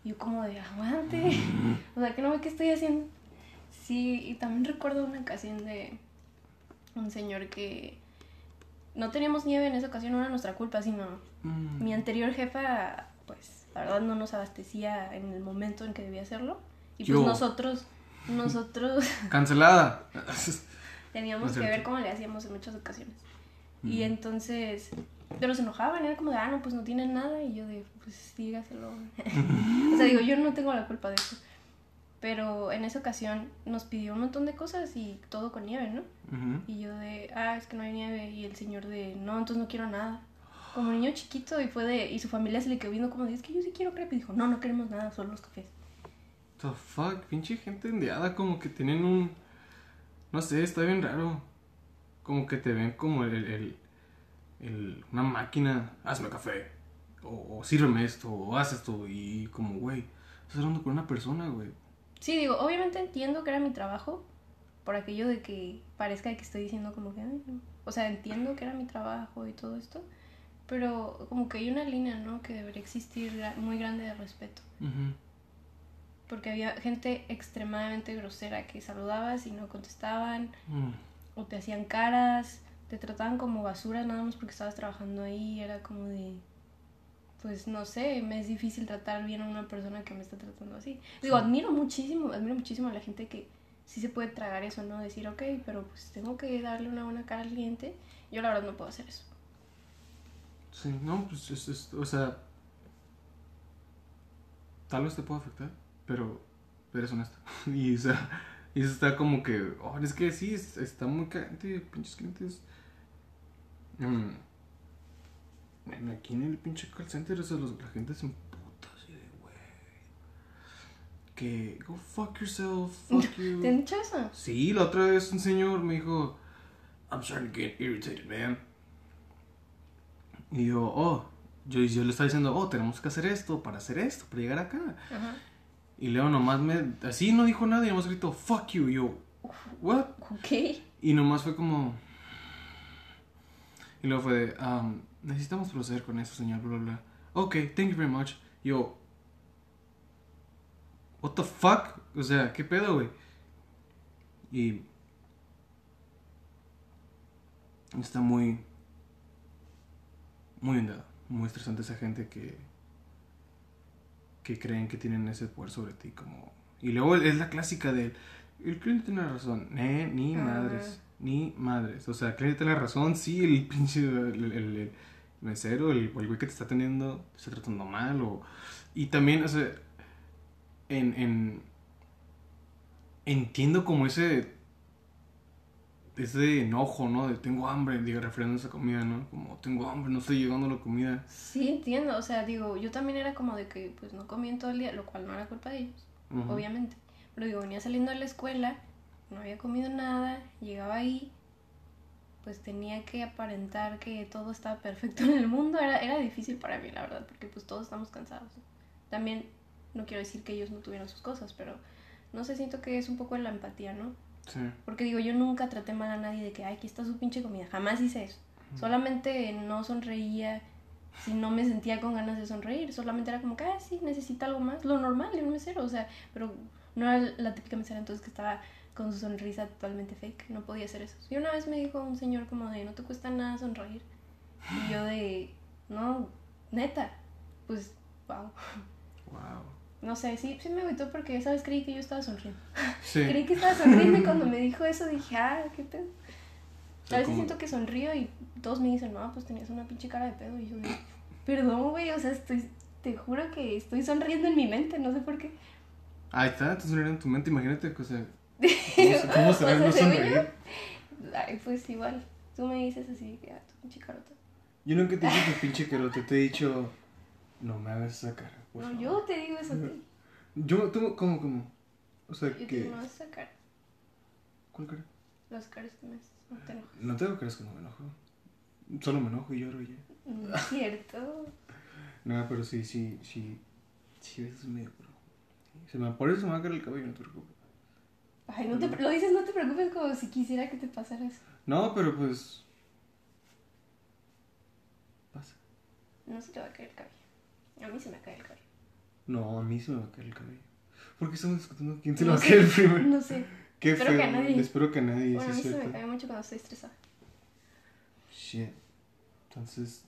Y yo como de, aguante. O sea, que no ve qué estoy haciendo. Sí, y también recuerdo una ocasión de un señor que no teníamos nieve en esa ocasión, no era nuestra culpa, sino Mm. mi anterior jefa, pues, la verdad no nos abastecía en el momento en que debía hacerlo. Y pues Yo. nosotros, nosotros Cancelada. teníamos No que ver cómo le hacíamos en muchas ocasiones. Mm. Y entonces, pero se enojaban, era como de, ah, no, pues no tienen nada. Y yo de, pues dígaselo. o sea, digo, yo no tengo la culpa de eso. Pero en esa ocasión nos pidió un montón de cosas y todo con nieve, ¿no? Ujú. Y yo de, ah, es que no hay nieve. Y el señor de, no, entonces no quiero nada. Como niño chiquito y fue de, y su familia se le quedó viendo como de, es que yo sí quiero crepe. Y dijo, no, no queremos nada, solo los cafés. The fuck, pinche gente endeada, como que tienen un. No sé, está bien raro. Como que te ven como el. el, el- una máquina, hazme café. O, o sírveme esto, o haz esto. Y como, güey, estás hablando con una persona, güey. Sí, digo, obviamente entiendo que era mi trabajo, por aquello de que parezca que estoy diciendo como que, "Ay, no". o sea, entiendo que era mi trabajo y todo esto, pero como que hay una línea, ¿no? Que debería existir muy grande de respeto, Ujú. Porque había gente extremadamente grosera que saludabas y no contestaban, Mm. o te hacían caras, te trataban como basura nada más porque estabas trabajando ahí, era como de... Pues no sé, me es difícil tratar bien a una persona que me está tratando así. Digo, Sí. admiro muchísimo, admiro muchísimo a la gente que sí se puede tragar eso, ¿no? Decir, ok, pero pues tengo que darle una buena cara al cliente. Yo la verdad no puedo hacer eso. Sí, no, pues es, es- o sea. Tal vez te pueda afectar, pero eres honesto. y, o sea, y eso está como que. Oh, es que sí, es- está muy caliente, pinches clientes. Mm. Aquí en el pinche call center, o sea, los- la gente se emputa así de, güey. Que, go fuck yourself, fuck you. ¿Te han dicho eso? Sí, la otra vez un señor me dijo, I'm starting to get irritated, man. Y yo, oh, yo, yo le estaba diciendo, oh, tenemos que hacer esto para hacer esto, para llegar acá. Ajá. Y Leo nomás me, así no dijo nada y nomás gritó, fuck you. Y yo, what? Ok. Y nomás fue como... Y luego fue de, um, necesitamos proceder con eso, señor, bla, bla, bla. Ok, thank you very much. Y yo, what the fuck? O sea, ¿qué pedo, güey? Y... Está muy... Muy endeada. Muy estresante esa gente que... Que creen que tienen ese poder sobre ti, como... Y luego es la clásica del... El cliente tiene razón. Eh, ni Ah. madres. Ni madres. O sea, el cliente tiene razón. Sí, el pinche. El, el- el mesero, el, el güey que te está atendiendo, te está tratando mal. O, y también, o sea. En, en. Entiendo como ese. Ese enojo, ¿no? De tengo hambre, diga, refiriéndose a comida, ¿no? Como tengo hambre, no estoy llegando a la comida. Sí, entiendo. O sea, digo, yo también era como de que pues no comían todo el día, lo cual no era culpa de ellos, obviamente. Pero digo, venía saliendo de la escuela, no había comido nada, llegaba ahí pues tenía que aparentar que todo estaba perfecto en el mundo, era, era difícil para mí, la verdad, porque pues todos estamos cansados. También no quiero decir que ellos no tuvieran sus cosas, pero no sé, siento que es un poco en la empatía, ¿no? Sí. Porque digo, yo nunca traté mal a nadie de que, ay, aquí está su pinche comida, jamás hice eso. Solamente no sonreía si no me sentía con ganas de sonreír, solamente era como que, ah, sí, necesita algo más, lo normal de un mesero, o sea, pero no era la típica mesera entonces que estaba con su sonrisa totalmente fake, no podía hacer eso. Y una vez me dijo un señor como de, no te cuesta nada sonreír. Y yo de, no, neta, pues, wow. Wow. No sé, sí, sí me agüitó porque esa vez creí que yo estaba sonriendo. Sí. Creí que estaba sonriendo y cuando me dijo eso dije, ah, qué pedo. A veces siento que sonrío y todos me dicen, no, pues tenías una pinche cara de pedo. Y yo digo, perdón, güey, o sea, estoy, te juro que estoy sonriendo en mi mente, no sé por qué. Ahí está, te sonriendo en tu mente, imagínate, o sea, ¿cómo, se- cómo será O sea, no sonreír? Ay, pues igual, tú me dices así, que, ah, tu pinche carota. Yo nunca te he dicho tu pinche carote, te he dicho, no me hagas esa cara, No, favor". yo te digo eso a ti. Yo, tú, ¿cómo, cómo? O sea, Yo te que... digo, no, esa cara. ¿Cuál cara? Las caras que me haces, no te enojes. No tengo caras que no me enojo. Solo me enojo y lloro y ya. No es cierto. No, pero sí, sí, sí. Sí, a veces medio. Se me, por eso se me va a caer el cabello, no te preocupes. Ay, no te, lo dices, no te preocupes como si quisiera que te pasara eso. No, pero pues... Pasa. No se te va a caer el cabello. A mí se me cae el cabello. No, a mí se me va a caer el cabello. ¿Por qué estamos discutiendo quién se le No va a caer el primero? No sé. Qué Espero feo. que a nadie. Espero que a nadie, Bueno, a mí se me cae mucho cuando estoy estresada. Shit. Entonces...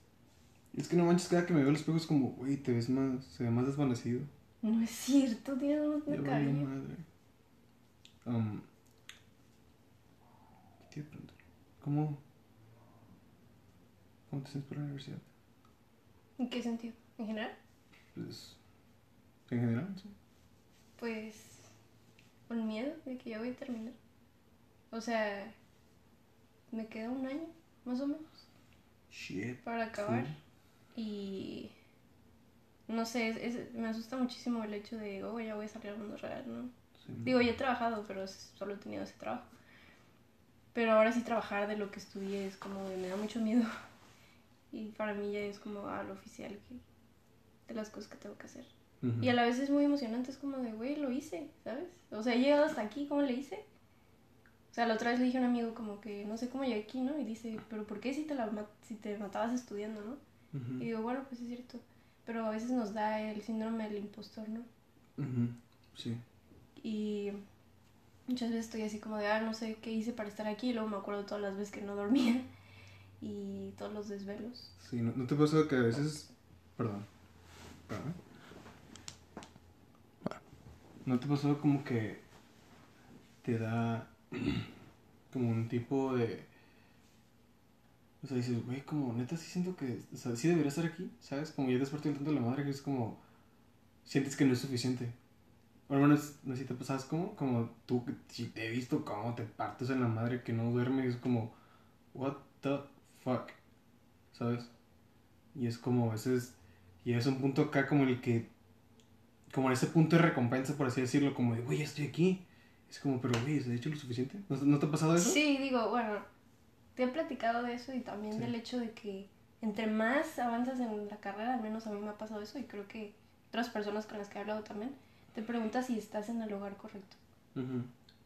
Es que no manches, cada que me veo al espejo es como, güey, te ves más, se ve más desvanecido. No es cierto, tienes más de cabello. madre. Um, ¿Qué te iba a preguntar? ¿Cómo, ¿Cómo te sientes para la universidad? ¿En qué sentido? ¿En general? Pues, en general, sí. Pues con miedo de que ya voy a terminar. O sea, me queda un año, más o menos, Shit. para acabar. Y no sé, es- es- me asusta muchísimo el hecho de, oh, ya voy a salir al mundo real, ¿no? Sí. Digo, ya he trabajado, pero solo he tenido ese trabajo. Pero ahora sí trabajar de lo que estudié es como me da mucho miedo. Y para mí ya es como a lo oficial que, de las cosas que tengo que hacer. Y a la vez es muy emocionante, es como de, güey, lo hice, ¿sabes? O sea, he llegado hasta aquí, ¿cómo le hice? O sea, la otra vez le dije a un amigo como que no sé cómo llegué aquí, ¿no? Y dice, pero ¿por qué si te, la si te matabas estudiando, no? Y digo, bueno, pues es cierto. Pero a veces nos da el síndrome del impostor, ¿no? Sí. Y muchas veces estoy así como de, ah, no sé qué hice para estar aquí. Y luego me acuerdo todas las veces que no dormía y todos los desvelos. Sí, ¿no, no te pasa que a veces... Perdón. ¿No te pasó como que te da como un tipo de... O sea, dices, güey, como neta sí siento que... Sí debería estar aquí, ¿sabes? Como ya desperté tanto de la madre que es como... Sientes que no es suficiente. O al menos, no sé si te pasas como... Como tú, si te he visto cómo te partes en la madre que no duermes, es como... What the fuck? ¿Sabes? Y es como, ese es... Y es un punto acá como el que... Como en ese punto de recompensa, por así decirlo, como de, güey, ya estoy aquí. Es como, pero, güey, ¿has hecho lo suficiente? ¿No, ¿no te ha pasado eso? Sí, digo, bueno, te he platicado de eso y también Sí. del hecho de que entre más avanzas en la carrera, al menos a mí me ha pasado eso y creo que otras personas con las que he hablado también, te preguntas si estás en el lugar correcto.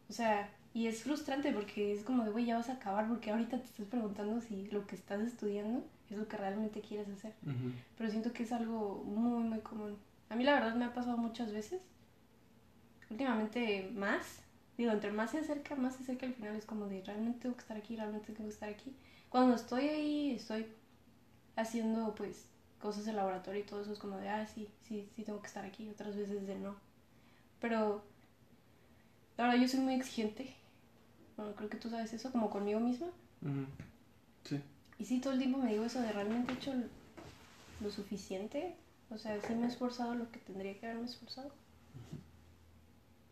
O sea, y es frustrante porque es como de, güey, ya vas a acabar porque ahorita te estás preguntando si lo que estás estudiando es lo que realmente quieres hacer. Ujú. Pero siento que es algo muy, muy común. A mí la verdad me ha pasado muchas veces. Últimamente más. Digo, entre más se acerca, más se acerca al final. Es como de, realmente tengo que estar aquí, realmente tengo que estar aquí. Cuando estoy ahí, estoy haciendo pues cosas de laboratorio y todo eso es como de, ah, sí, sí, sí tengo que estar aquí. Otras veces de no. Pero, la verdad, yo soy muy exigente. Bueno, creo que tú sabes eso, como conmigo misma. Sí. Y sí, todo el tiempo me digo eso de realmente he hecho lo suficiente. O sea, sí me he esforzado lo que tendría que haberme esforzado.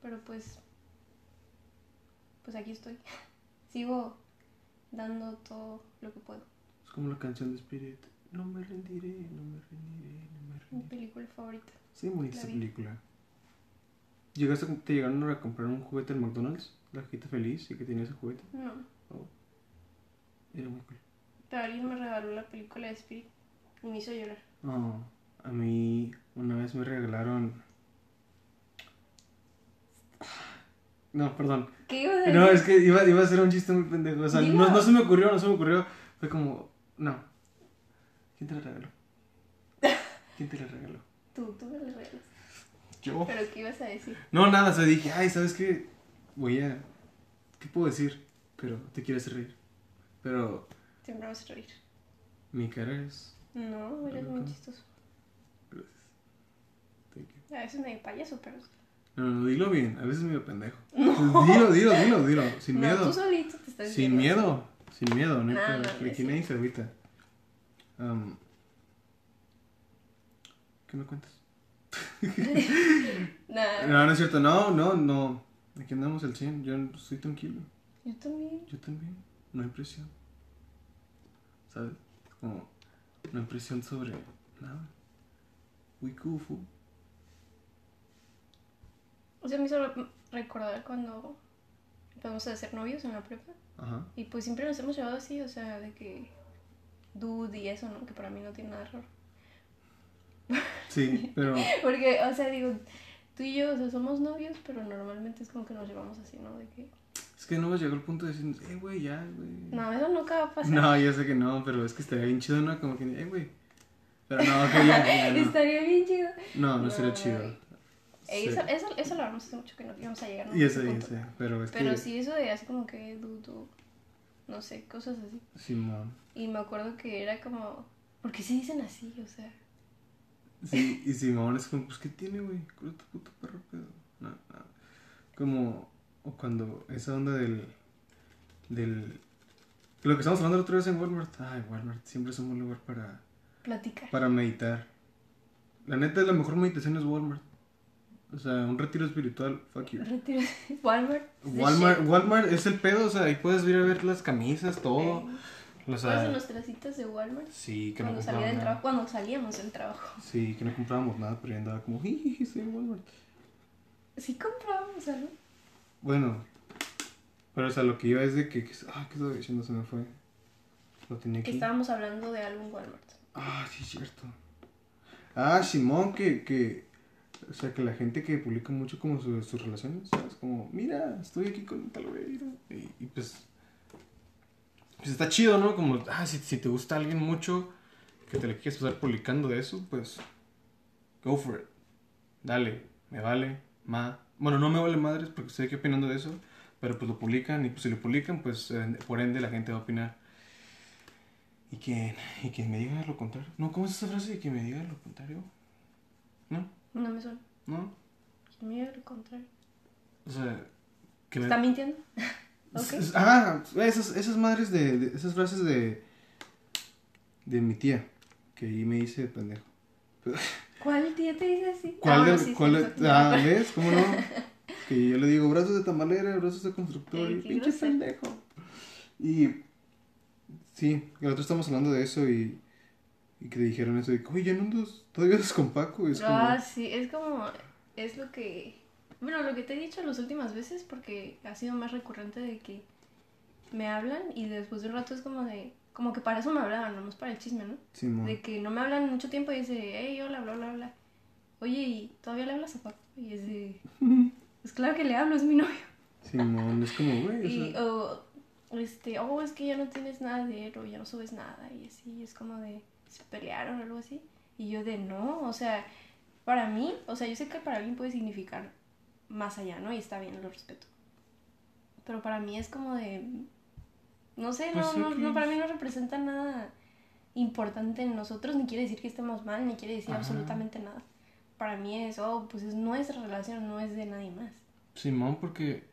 Pero pues, pues aquí estoy. Sigo dando todo lo que puedo. Es como la canción de Spirit. No me rendiré, no me rendiré, no me Mi rendiré. película favorita. Sí, esa vi. película. ¿Llegaste, a- ¿Te llegaron a comprar un juguete en McDonald's? La cajita feliz y que tenía ese juguete. No, Era muy cool. Alguien me regaló la película de Spirit y me hizo llorar. No, a mí una vez me regalaron. No, perdón. ¿Qué ibas a decir? No, es que iba, iba a hacer un chiste muy pendejo. O sea, no, no se me ocurrió, no se me ocurrió. Fue como, no. ¿Quién te la regaló? ¿Quién te la regaló? Tú, tú me lo regalas. Yo. ¿Pero qué ibas a decir? No, nada, o sea, dije, ay, ¿sabes qué? Voy a. ¿Qué puedo decir? Pero te quieres reír. Pero Siempre vas a reír. mi cara es. No, eres muy chistoso. Gracias. Thank you. A veces medio payaso, pero... No, no, dilo bien, a veces medio pendejo. Dilo, dilo, dilo, dilo. Sin no, miedo. tú solito te estás Sin miedo, sin miedo, no hay No, no, Le no cierto. dice ahorita. Am, ¿Qué me cuentas? Nah, No, no es cierto, no, no, no. Aquí andamos al 100, yo estoy tranquilo. yo también. Yo también, no hay presión. ¿Sabes? Como, no hay presión sobre nada. Fool. O sea, me hizo re- recordar cuando empezamos a ser novios en la prepa. Ajá. Y pues siempre nos hemos llevado así, o sea, de que dude y eso, ¿no? Que para mí no tiene nada raro. Sí, pero Porque, o sea, digo, tú y yo, o sea, somos novios, pero normalmente es como que nos llevamos así, ¿no? De que, es que no hemos llegado al punto de decir, eh, güey, ya, güey. no, eso nunca va a pasar. No, ya sé que no, pero es que estaría bien chido, ¿no? Como que, eh, güey. Pero no, ok, ya, ya, no. Estaría bien chido. No, no No, sería chido. Eh, Sí. Eso, eso, eso lo hablamos hace mucho que no íbamos a llegar. ¿no? Y ese y ese, pero es Pero que... sí, eso de así como que dudo, no sé, cosas así. Simón. Y me acuerdo que era como, ¿por qué se dicen así? O sea, Sí, y Simón es como, pues, ¿qué tiene, güey? ¿Cuál es tu puto perro pedo? No, no. Como, o cuando esa onda del, del, lo que estamos hablando la otra vez en Walmart. Ay, Walmart, siempre es un buen lugar para, platicar. para meditar. La neta, la mejor meditación es Walmart. O sea, un retiro espiritual, fuck you. Retiro. Walmart. Walmart. Walmart es el pedo, o sea, ahí puedes ir a ver las camisas, todo. O ¿Cuáles sea, son nuestras citas de Walmart? sí, que no Cuando salía compraba del trabajo, cuando salíamos del trabajo. Sí, que no comprábamos nada, pero yo andaba como, jiji, estoy en Walmart. Sí comprábamos algo. Bueno, pero o sea, lo que iba es de que, que- ah, ¿qué estaba diciendo? Se me fue. Lo tenía Que aquí. estábamos hablando de algo en Walmart. Ah, sí, es cierto. Ah, Simón, que, que, o sea, que la gente que publica mucho como su- sus relaciones, ¿sabes? Como, mira, estoy aquí con tal güey. Y, y pues, pues está chido, ¿no? Como, ah, si, si te gusta alguien mucho, que te le quieres pasar publicando de eso, pues, go for it. Dale, me vale, ma. Bueno, no me vale madres porque estoy aquí opinando de eso, pero pues lo publican y pues si lo publican, pues eh, por ende la gente va a opinar. Y quien, y quien me diga lo contrario. No, ¿cómo es esa frase de que me diga lo contrario? ¿No? No me suena. ¿No? Mira lo contrario. O sea, que me... ¿Está mintiendo? Ajá, esas, esas madres de, de- Esas frases de... De mi tía. Que ahí me hice pendejo. ¿Cuál tía te dice así? ¿Cuál Ah, de, sí, cuál ah. ¿ves? ¿Cómo no? que yo le digo brazos de tamalera, brazos de constructor, y pinche grosero. pendejo. Y sí, el otro estamos hablando de eso y, y que dijeron eso de que, oye, ya no todavía andas con Paco. Y es como, Ah, sí, es como, es lo que, bueno, lo que te he dicho las últimas veces porque ha sido más recurrente de que me hablan y después de un rato es como de, como que para eso me hablaban, no más para el chisme, ¿no? Simón. De que no me hablan mucho tiempo y dice, hey, hola, bla, bla, bla. Oye, ¿y todavía le hablas a Paco? Y es de, pues claro que le hablo, es mi novio. Simón, es como, güey, Y, o, este, oh, es que ya no tienes nada de él o ya no subes nada y así, es como de, se pelearon o algo así. Y yo de, no, o sea, para mí, o sea, yo sé que para alguien puede significar más allá, ¿no? Y está bien, lo respeto. Pero para mí es como de, no sé, no, Pues, no, no, para mí no representa nada importante en nosotros, ni quiere decir que estemos mal, ni quiere decir Ajá. absolutamente nada. Para mí es, oh, pues es nuestra relación, no es de nadie más. Simón, porque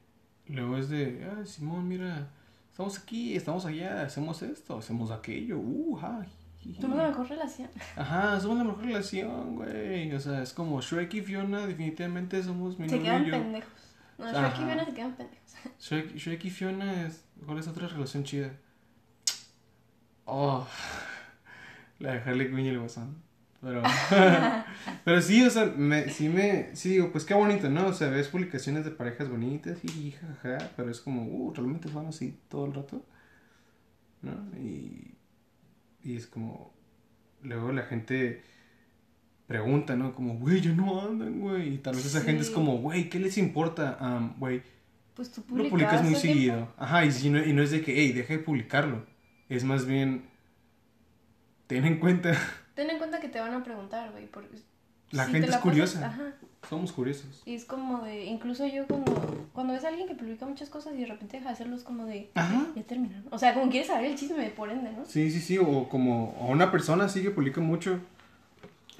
luego es de, ah, Simón, mira, estamos aquí, estamos allá, hacemos esto, hacemos aquello, uh, ja, jiji". Somos la mejor relación. Ajá, somos la mejor relación, güey. O sea, es como Shrek y Fiona, definitivamente somos mi Se quedan y yo. pendejos. No, Ajá. Shrek y Fiona se quedan pendejos. Shrek, Shrek y Fiona es. ¿Cuál es otra relación chida? Oh. La de Harley Quinn y el Guasón. Pero. pero sí, o sea, me, sí me. Sí digo, pues qué bonito, ¿no? O sea, ves publicaciones de parejas bonitas y jajaja. Pero es como, uh, realmente son así todo el rato. ¿no? Y, y es como, luego la gente pregunta, ¿no? Como, güey, ya no andan, güey. Y tal vez esa gente es como, güey, ¿qué les importa? Am, Güey, Pues tú lo publicas, publicas muy tiempo. seguido. Ajá, y, si no, y no es de que, hey, deja de publicarlo. Es más bien, ten en cuenta, Ten en cuenta que te van a preguntar, güey. porque La si gente te la es curiosa. pasas- ajá. somos curiosos. Y es como de, incluso yo cuando, cuando ves a alguien que publica muchas cosas y de repente deja de hacerlo, es como de, Ajá. ya terminaron. O sea, como quieres saber el chisme, por ende, ¿no? Sí, sí, sí, o como o una persona así que publica mucho,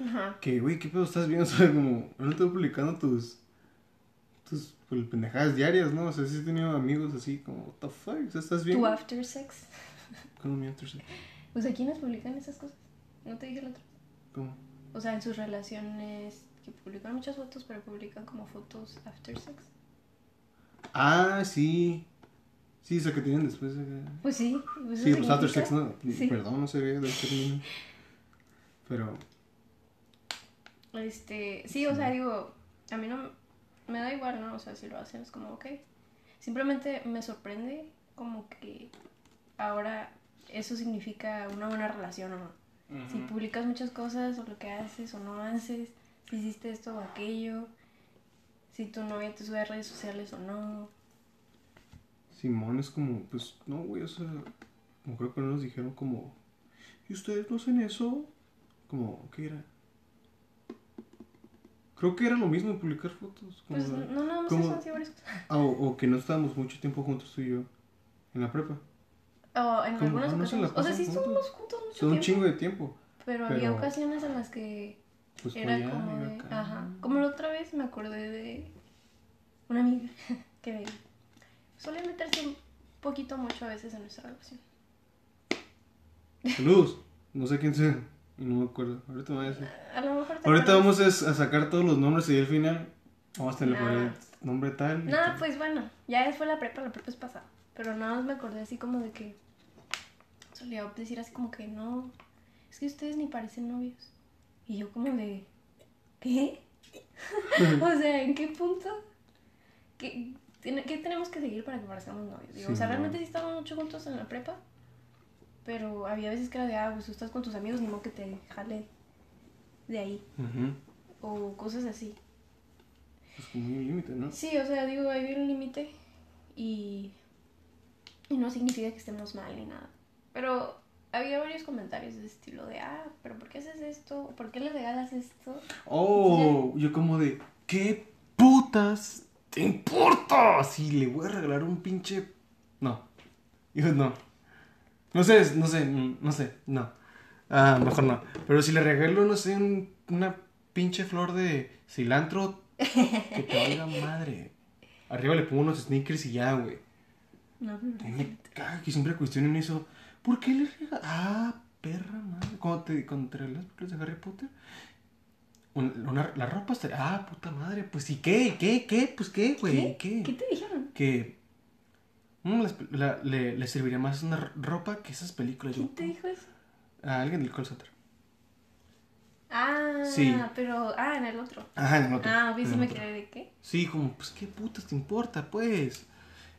Ajá. que, güey, ¿qué pedo estás viendo? O sea, como, no estoy publicando tus, tus pues, pendejadas diarias, ¿no? O sea, sí he tenido amigos así como, what the fuck, o sea, ¿estás bien? Tu after sex. ¿Cómo me entras? O sea, ¿quiénes publican esas cosas? No te dije el otro. ¿Cómo? O sea, en sus relaciones que publican muchas fotos, pero publican como fotos after sex. Ah, sí. Sí, esa que tienen después. de- Pues sí. Pues Sí, eso pues after sex, ¿no? Sí. Perdón, no sé del término. Pero, Este, sí, o sea, digo, a mí no me da igual, ¿no? O sea, si lo hacen es como, ok. Simplemente me sorprende como que ahora eso significa una buena relación o no. Si publicas muchas cosas o lo que haces o no haces, si hiciste esto o aquello, si tu novia te sube a redes sociales o no. Simón es como, pues, no, güey, o sea, como creo que no nos dijeron como, ¿y ustedes no hacen eso? Como, ¿qué era? Creo que era lo mismo publicar fotos. Como, Pues no, nada más como- eso, sí, varias cosas. Ah, o, o que no estábamos mucho tiempo juntos tú y yo en la prepa. O en algunas no se ocasiones. O sea, sí estuvimos juntos mucho Son un tiempo. chingo de tiempo. Pero, había ocasiones en las que Pues Era allá, como de, acá. ajá, como la otra vez me acordé de una amiga que suele meterse un poquito mucho a veces en nuestra relación. Saludos. No sé quién sea. Y no me acuerdo. Ahorita me voy a decir. A lo mejor te Ahorita acuerdas. vamos a, a sacar todos los nombres y al final vamos a tener Nah. el nombre tal. tal. pues bueno, ya fue la prepa, la prepa es pasada. Pero nada más me acordé así como de que solía decir así como que no, es que ustedes ni parecen novios. Y yo como de, ¿qué? o sea, ¿en qué punto? ¿Qué, tiene- qué tenemos que seguir para que parezcamos novios? Digo, o sea, no. realmente sí estábamos mucho juntos en la prepa, pero había veces que era de, ah, pues tú estás con tus amigos, ni modo que te jale de ahí, o cosas así. Pues como un límite, ¿no? Sí, o sea, digo, hay un límite y, y no significa que estemos mal ni nada. Pero había varios comentarios de estilo de, ah, pero ¿por qué haces esto? ¿Por qué le regalas esto? Oh, yo como de, ¿qué putas te importa? Si le voy a regalar un pinche... No. Yo no. No sé, no sé, mm, no sé, no. Ah, mejor no. Pero si le regalo, no sé, un- una pinche flor de cilantro, que te valga madre. Arriba le pongo unos sneakers y ya, güey. No, A mí me caga que siempre cuestionen eso. ¿Por qué le regalas? Ah, perra madre. Cuando te, cuando te regalas películas de Harry Potter. un- una- la ropa está. Ah, puta madre. Pues ¿y qué? ¿Qué? ¿Qué? Pues qué, güey. ¿Qué? ¿Qué? ¿Qué te dijeron? Que. mm, la- le, le serviría más una ropa que esas películas. Yo, ¿Quién te dijo eso? a alguien del call center. Ah, Sí. pero, ah, en el otro. Ajá, en el otro. Ah, ok, en sí me quedé de qué. Sí, como, pues qué putas te importa, pues.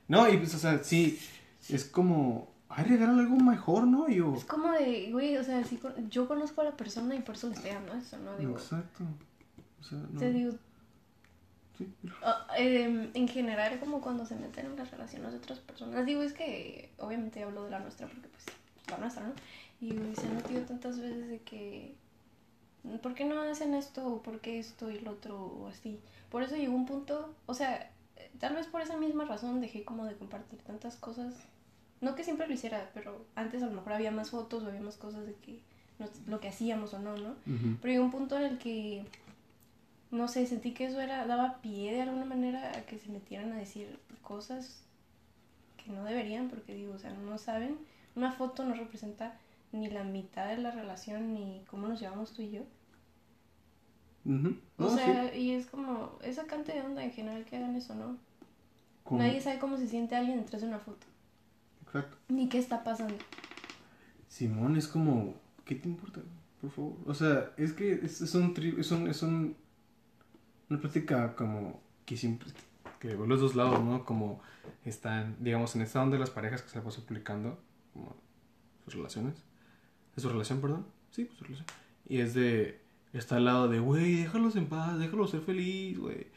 No, y pues, o sea, sí. Es como. Ay, regalan algo mejor, ¿no? Yo. Es como de, güey, o sea, sí, con- yo conozco a la persona y por eso le estoy dando eso, ¿no? Digo, Exacto. O sea, no. sea, digo, Sí. Em, en general, como cuando se meten en las relaciones de otras personas, digo, es que obviamente hablo de la nuestra porque pues la nuestra, ¿no? Y se han metido tantas veces de que, ¿por qué no hacen esto? ¿O por qué esto y lo otro? O así. Por eso llegó un punto, o sea, eh, tal vez por esa misma razón dejé como de compartir tantas cosas. No que siempre lo hiciera, pero antes a lo mejor había más fotos o había más cosas de que nos- lo que hacíamos o no, ¿no? Ujú. Pero llegó un punto en el que, no sé, sentí que eso era, daba pie de alguna manera a que se metieran a decir cosas que no deberían, porque digo, o sea, no saben, una foto no representa ni la mitad de la relación ni cómo nos llevamos tú y yo. Ujú. O No, sí. sea, y es como, es sacante de onda en general que hagan eso, ¿no? Como- Nadie sabe cómo se siente alguien detrás de una foto, Exacto. ni qué está pasando. Simón es como, ¿qué te importa? Por favor. O sea, es que es, es un tri- es un, es un, una plática como que siempre, que los dos lados, ¿no? Como están, digamos, en esta onda de las parejas que se la paso publicando, como sus relaciones. De su relación, perdón. Sí, pues su relación. Y es de. Está al lado de, güey, déjalos en paz, déjalos ser feliz, güey.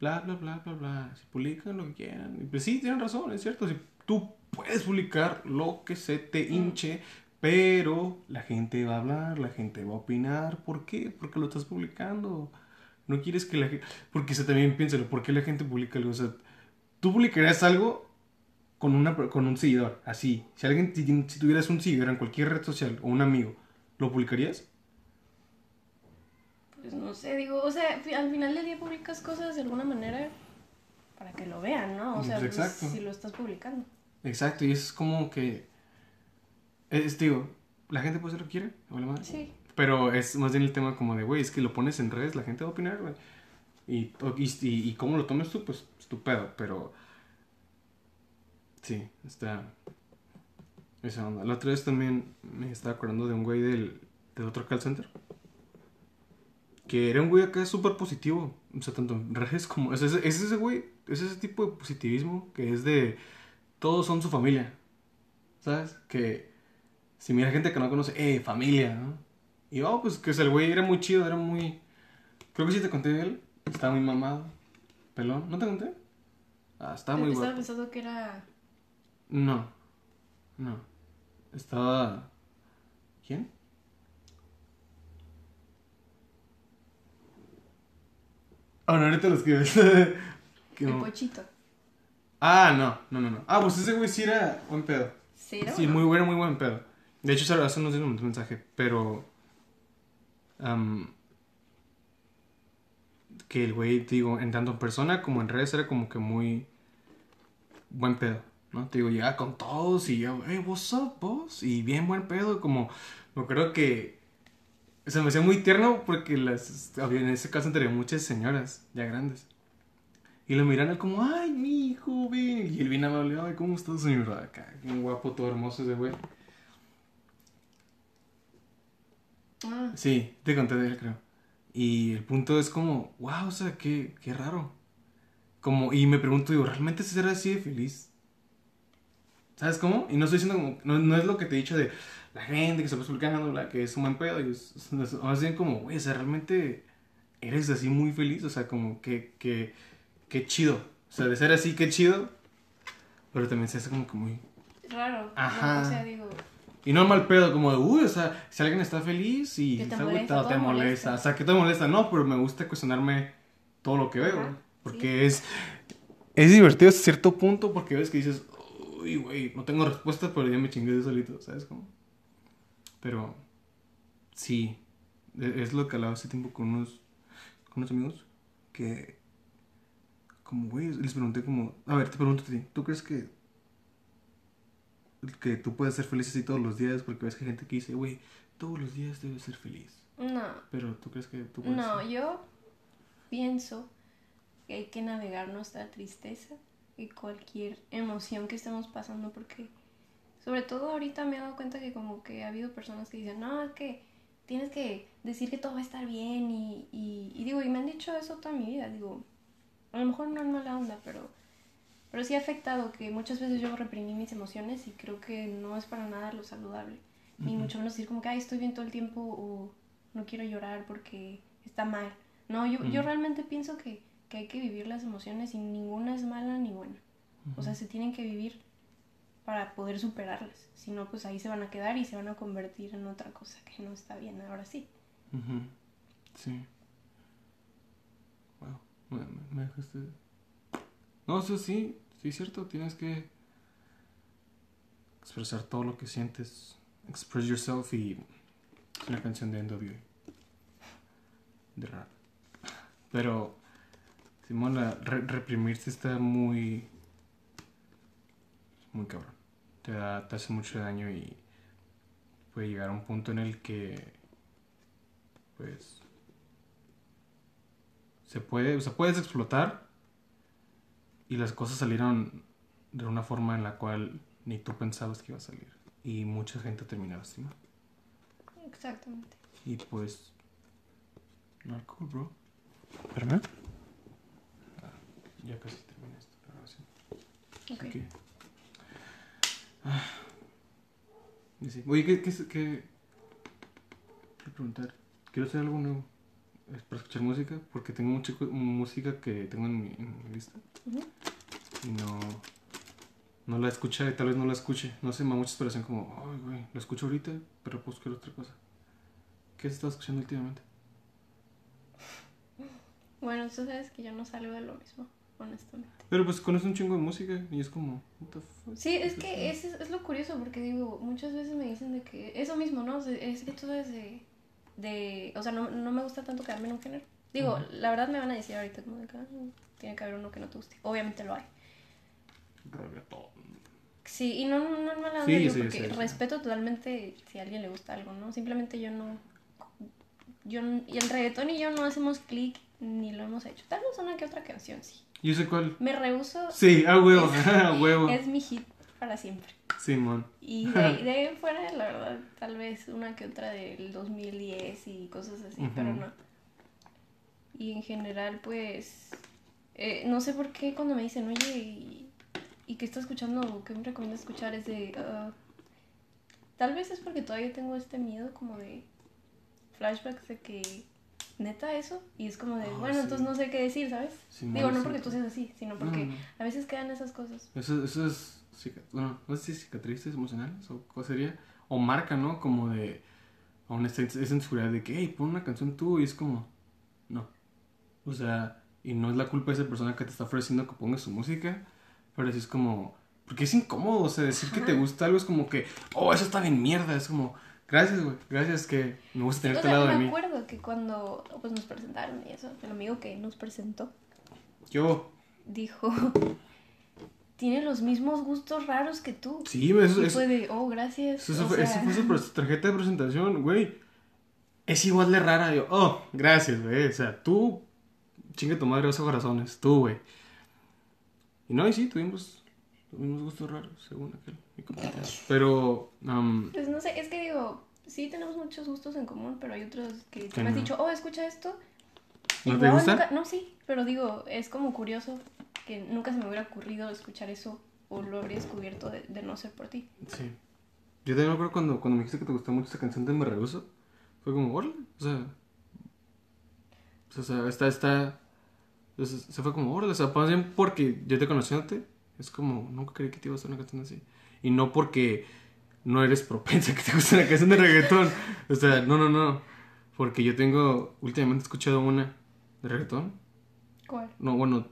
Bla, bla, bla, bla, bla. Si publican lo que quieran. Y pues sí, tienen razón, es cierto. Si tú puedes publicar lo que se te hinche, pero la gente va a hablar, la gente va a opinar. ¿Por qué? Porque lo estás publicando. No quieres que la gente... Porque se también piénsalo, ¿por qué la gente publica algo? O sea, tú publicarías algo con, una, con un seguidor, así. Si alguien, si, tuvieras un seguidor en cualquier red social o un amigo, ¿lo publicarías? Pues no sé, digo, o sea, al final del día publicas cosas de alguna manera para que lo vean, ¿no? O sea, Pues pues, exacto. si lo estás publicando. Exacto, y es como que... Es, digo, la gente puede hacer lo que quiere, me vale madre. Sí. Pero es más bien el tema como de, güey, es que lo pones en redes, la gente va a opinar, güey. Y, y, y, cómo lo tomes tú, pues, es tu pedo, pero... Sí, está... Esa onda. La otra vez también me estaba acordando de un güey del, del otro call center. Que era un güey acá súper positivo. O sea, tanto en redes como... Es ese, es ese güey, es ese tipo de positivismo que es de... Todos son su familia. ¿Sabes? Que si mira gente que no conoce, eh, familia, ¿no? Y oh, pues que el güey era muy chido, era muy. Creo que sí te conté de él. Estaba muy mamado. Pelón. ¿No te conté? Ah, estaba muy Estaba guapo. pensando que era... No. No. Estaba. ¿Quién? Ah, no, ahorita lo escribes. El pochito. Ah, no, no, no, no. Ah, pues ese güey sí era buen pedo. ¿Cero? Sí, muy bueno, muy buen pedo. De hecho, hace unos días me mandó un mensaje, pero. am, que el güey, te digo, en tanto en persona como en redes era como que muy. Buen pedo, ¿no? Te digo, llegaba con todos y yo, hey, what's up, boss? Y bien buen pedo, como. Me creo que. O sea, me hacía muy tierno porque las, había en ese caso entre muchas señoras ya grandes. Y lo miran como, ay, mi hijo, ven. Y él bien amable, ay, ¿cómo estás, señora? Acá, bien guapo, todo hermoso ese güey. Ah, Sí, te conté de él, creo. Y el punto es como, wow, o sea, qué, qué raro. Como, y me pregunto, digo, ¿realmente se será así de feliz? ¿Sabes cómo? Y no estoy diciendo como, no, no es lo que te he dicho de la gente que se está publicando, bla, que es un buen pedo. Y es, es- es- más bien como, güey, o sea, ¿realmente eres así muy feliz? O sea, como, que, que, qué chido. O sea, de ser así, qué chido. Pero también se hace como que muy... raro. Ajá. ¿no? O sea, digo, Y no mal pedo, como de, uy, o sea, si alguien está feliz y te está molesta, te molesta. molesta. O sea, que te molesta, no, pero me gusta cuestionarme todo lo que veo. Ajá, Porque es, es divertido hasta cierto punto porque ves que dices, uy, güey, no tengo respuesta, pero ya me chingué de solito, ¿sabes cómo? Pero, sí, e- es lo que hablaba hace tiempo con unos, con unos amigos que, como, güey, les pregunté como, a ver, te pregunto a ti, ¿tú crees que que tú puedes ser feliz así todos los días porque ves que hay gente que dice, güey, todos los días debes ser feliz. no. Pero tú crees que tú puedes No, ser? yo pienso que hay que navegar nuestra tristeza y cualquier emoción que estemos pasando porque sobre todo ahorita me he dado cuenta que como que ha habido personas que dicen, no, es que tienes que decir que todo va a estar bien y, y, y digo, y me han dicho eso toda mi vida, digo, a lo mejor no es mala onda, pero, pero sí ha afectado que muchas veces yo reprimí mis emociones y creo que no es para nada lo saludable, ni Ujú. mucho menos decir como que, ay, estoy bien todo el tiempo o no quiero llorar porque está mal. No, yo, yo realmente pienso que, que hay que vivir las emociones y ninguna es mala ni buena. O sea, se tienen que vivir para poder superarlas. Si no, pues ahí se van a quedar y se van a convertir en otra cosa que no está bien. Ahora sí. Sí. Me, dejaste. No, eso sí, sí es cierto. Tienes que expresar todo lo que sientes. Express yourself y es una canción de NWA. De rap. Pero, Simón, reprimirse está muy. Muy cabrón. Te, da, te hace mucho daño y puede llegar a un punto en el que pues se puede, o sea, puedes explotar y las cosas salieron de una forma en la cual ni tú pensabas que iba a salir y mucha gente termina lastimada Exactamente. y pues no alcohol bro espérame Ah, ya casi termina esta grabación Ok. Ok. Ah. Y sí. Oye, ¿qué, qué, qué, qué preguntar? Quiero hacer algo nuevo. Es para escuchar música, porque tengo mucha música que tengo en mi, en mi lista. Ujú. Y no, no la escuché, tal vez no la escuche. No sé, me da mucha inspiración como, ay, güey, la escucho ahorita, pero pues quiero otra cosa. ¿Qué has estado escuchando últimamente? Bueno, tú sabes que yo no salgo de lo mismo, honestamente. Pero pues conoces un chingo de música y es como, what the fuck? Sí, es que es, es lo curioso porque digo, muchas veces me dicen de que eso mismo, ¿no? Es que tú sabes de, o sea, no, no me gusta tanto quedarme en un género. Digo, la verdad me van a decir ahorita como de que tiene que haber uno que no te guste. Obviamente lo hay. Reggaetón. Sí, y no, no, no mala onda, Sí, sí, porque sí, respeto totalmente si a alguien le gusta algo, ¿no? Simplemente yo no, yo y el reggaetón y yo no hacemos clic ni lo hemos hecho. Tal vez una que otra canción, sí. ¿Yo sé cuál? Me rehuso, Sí, a huevo, a huevo. es mi hit para siempre. Simón. Y de, ahí- de ahí en fuera, la verdad, tal vez una que otra del 2010 y cosas así, pero no. Y en general, pues, eh, no sé por qué cuando me dicen, oye, ¿y, y qué estás escuchando o qué me recomiendas escuchar? Es de, ah, tal vez es porque todavía tengo este miedo como de flashbacks de que, neta eso, y es como de, Ah, bueno, sí. entonces no sé qué decir, ¿sabes? Simón, Digo, no sí. porque tú seas así, sino No, porque no, no. a veces quedan esas cosas. Eso, eso es, bueno, no sé si cicatrices emocionales o cosa sería, o marca, ¿no? Como de, aún esa, inseguridad de que, hey, pon una canción tú, y es como, no. O sea, y no es la culpa de esa persona que te está ofreciendo que pongas su música, pero sí es como, porque es incómodo, o sea, decir que te gusta algo es como que, oh, eso está bien mierda, es como, gracias, güey, gracias que me gusta O tenerte sea, al lado me de mí. acuerdo que cuando pues, nos presentaron y eso, el amigo que nos presentó Yo, dijo, tiene los mismos gustos raros que tú. sí, eso, eso, fue de, oh, gracias. Eso o fue, sea, fue su tarjeta de presentación, güey. Es igual de rara. Yo, oh, gracias, güey. O sea, tú, chingue tu madre, oso corazones. Tú, güey. Y no, y sí, tuvimos, tuvimos gustos raros, según aquel, mi. Pero, um, Pues no sé, es que digo, sí tenemos muchos gustos en común, pero hay otros que tú Que me has no. dicho, oh, escucha esto. ¿No te nunca- sí, pero digo, es como curioso que nunca se me hubiera ocurrido escuchar eso o lo habría descubierto de, de no ser por ti. sí. Yo también me acuerdo cuando, cuando me dijiste que te gustó mucho esa canción de Me Rehuso. Fue como, órale. O sea, o sea, está, está. se fue como, órale. O sea, más bien porque yo te conociéndote, es como, nunca creí que te iba a hacer una canción así. Y no porque no eres propensa que te guste la canción de reggaetón. O sea, no, no, no. Porque yo tengo, últimamente he escuchado una de reggaetón. ¿Cuál? No, bueno.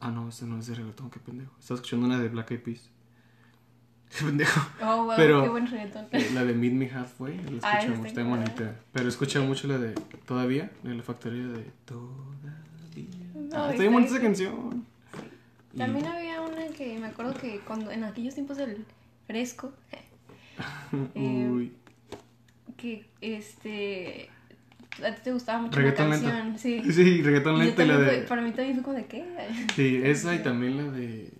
Ah, no, esta no es de reggaetón, qué pendejo. Estaba escuchando una de Black Eyed Peas. Qué pendejo. Oh, wow, Pero- qué buen reggaetón. Eh, La de Meet Me Halfway, la Ah, esa mucho, está bonita. Pero he escuchado mucho la de Todavía, de la factoría de Todavía. No, ah, está bien bonita esa canción. Y- También había una que me acuerdo que cuando en aquellos tiempos del fresco, eh, Uy, que este a ti te gustaba mucho Reggaetón la lento. canción, sí. sí, reggaetón Y lento y la de. fue- para mí también fue como de qué. Sí, esa y también la de. eh,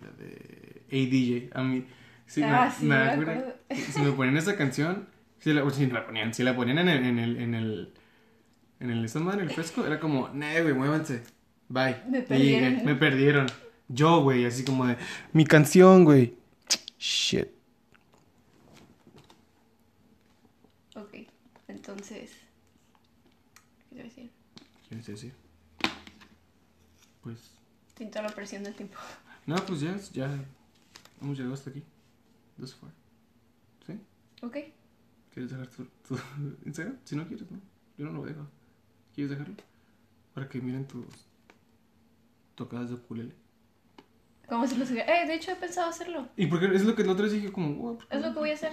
La de ADJ. A mí. Sí, me- ah, sí, me, me acuerdo- acuerdo. Si me ponían esa canción. Si la, si la ponían, si la ponían en el. En el, en el en el, esa madre, en el fresco, era como, nah, güey, muévanse. Bye. Me Y perdieron. llegué, me perdieron. Yo, güey, así como de, mi canción, güey. Shit. Ok, entonces. ¿Qué te a decir? ¿Qué decir? Pues, Siento la presión del tiempo. no, pues ya, ya hemos llegado hasta aquí. Thus far. ¿Sí? Ok, ¿Quieres dejar tu, tu Instagram? Si no quieres, no. Yo no lo dejo. ¿Quieres dejarlo? Para que miren tus tocadas de ukulele. como si lo hubiera. Eh, de hecho he pensado hacerlo. Y porque es lo que la otra vez dije como, "Wow, ¿por qué Es lo no?". que voy a hacer.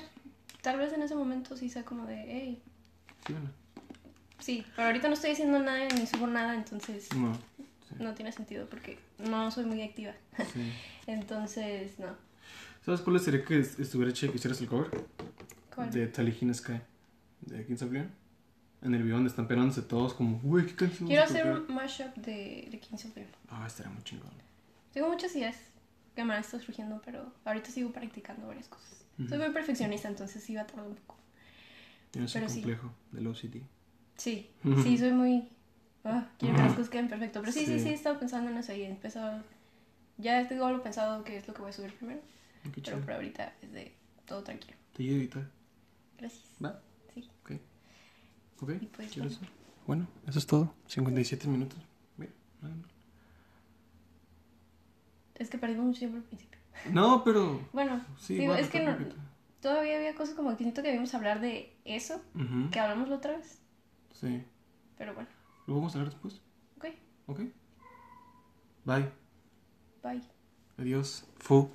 Tal vez en ese momento sí sea como de, hey, Sí, bueno. Sí, pero ahorita no estoy haciendo nada ni subo nada, entonces No. Sí. no tiene sentido porque no soy muy activa. sí. Entonces, no. ¿Sabes cuál sería que est- estuviera chido que hicieras el cover? ¿Cuál? De Talijin Sky. De Kings of Leon. En el video donde están pegándose todos como, güey, ¿qué canción Quiero hacer tocar?". un mashup de, de Kings of Leon. Ah, estaría muy chingón. Tengo muchas ideas que me han estado surgiendo, pero ahorita sigo practicando varias cosas. Ujú. Soy muy perfeccionista, entonces sí va a tardar un poco. Tienes Pero el sí. complejo del OCD. Sí, sí, soy muy... ah, quiero que las cosas queden perfecto. Pero sí, sí, Sí. sí, he estado pensando en eso y he empezado... Ya tengo algo pensado que es lo que voy a subir primero. Qué Pero por ahorita es de todo tranquilo. Te ayudo a editar. Gracias. ¿Va? Sí. Ok. Ok. Y pues, ¿quieres bueno. eso? Bueno, eso es todo. 57 minutos. Es que perdimos mucho tiempo al principio. No, pero. Bueno, Sí, digo, bueno, es que no, todavía había cosas como que siento que debíamos hablar de eso, que hablamos la otra vez. Sí. Pero bueno, ¿Lo vamos a hablar después? ok, Ok. Bye. bye. Adiós. Fu.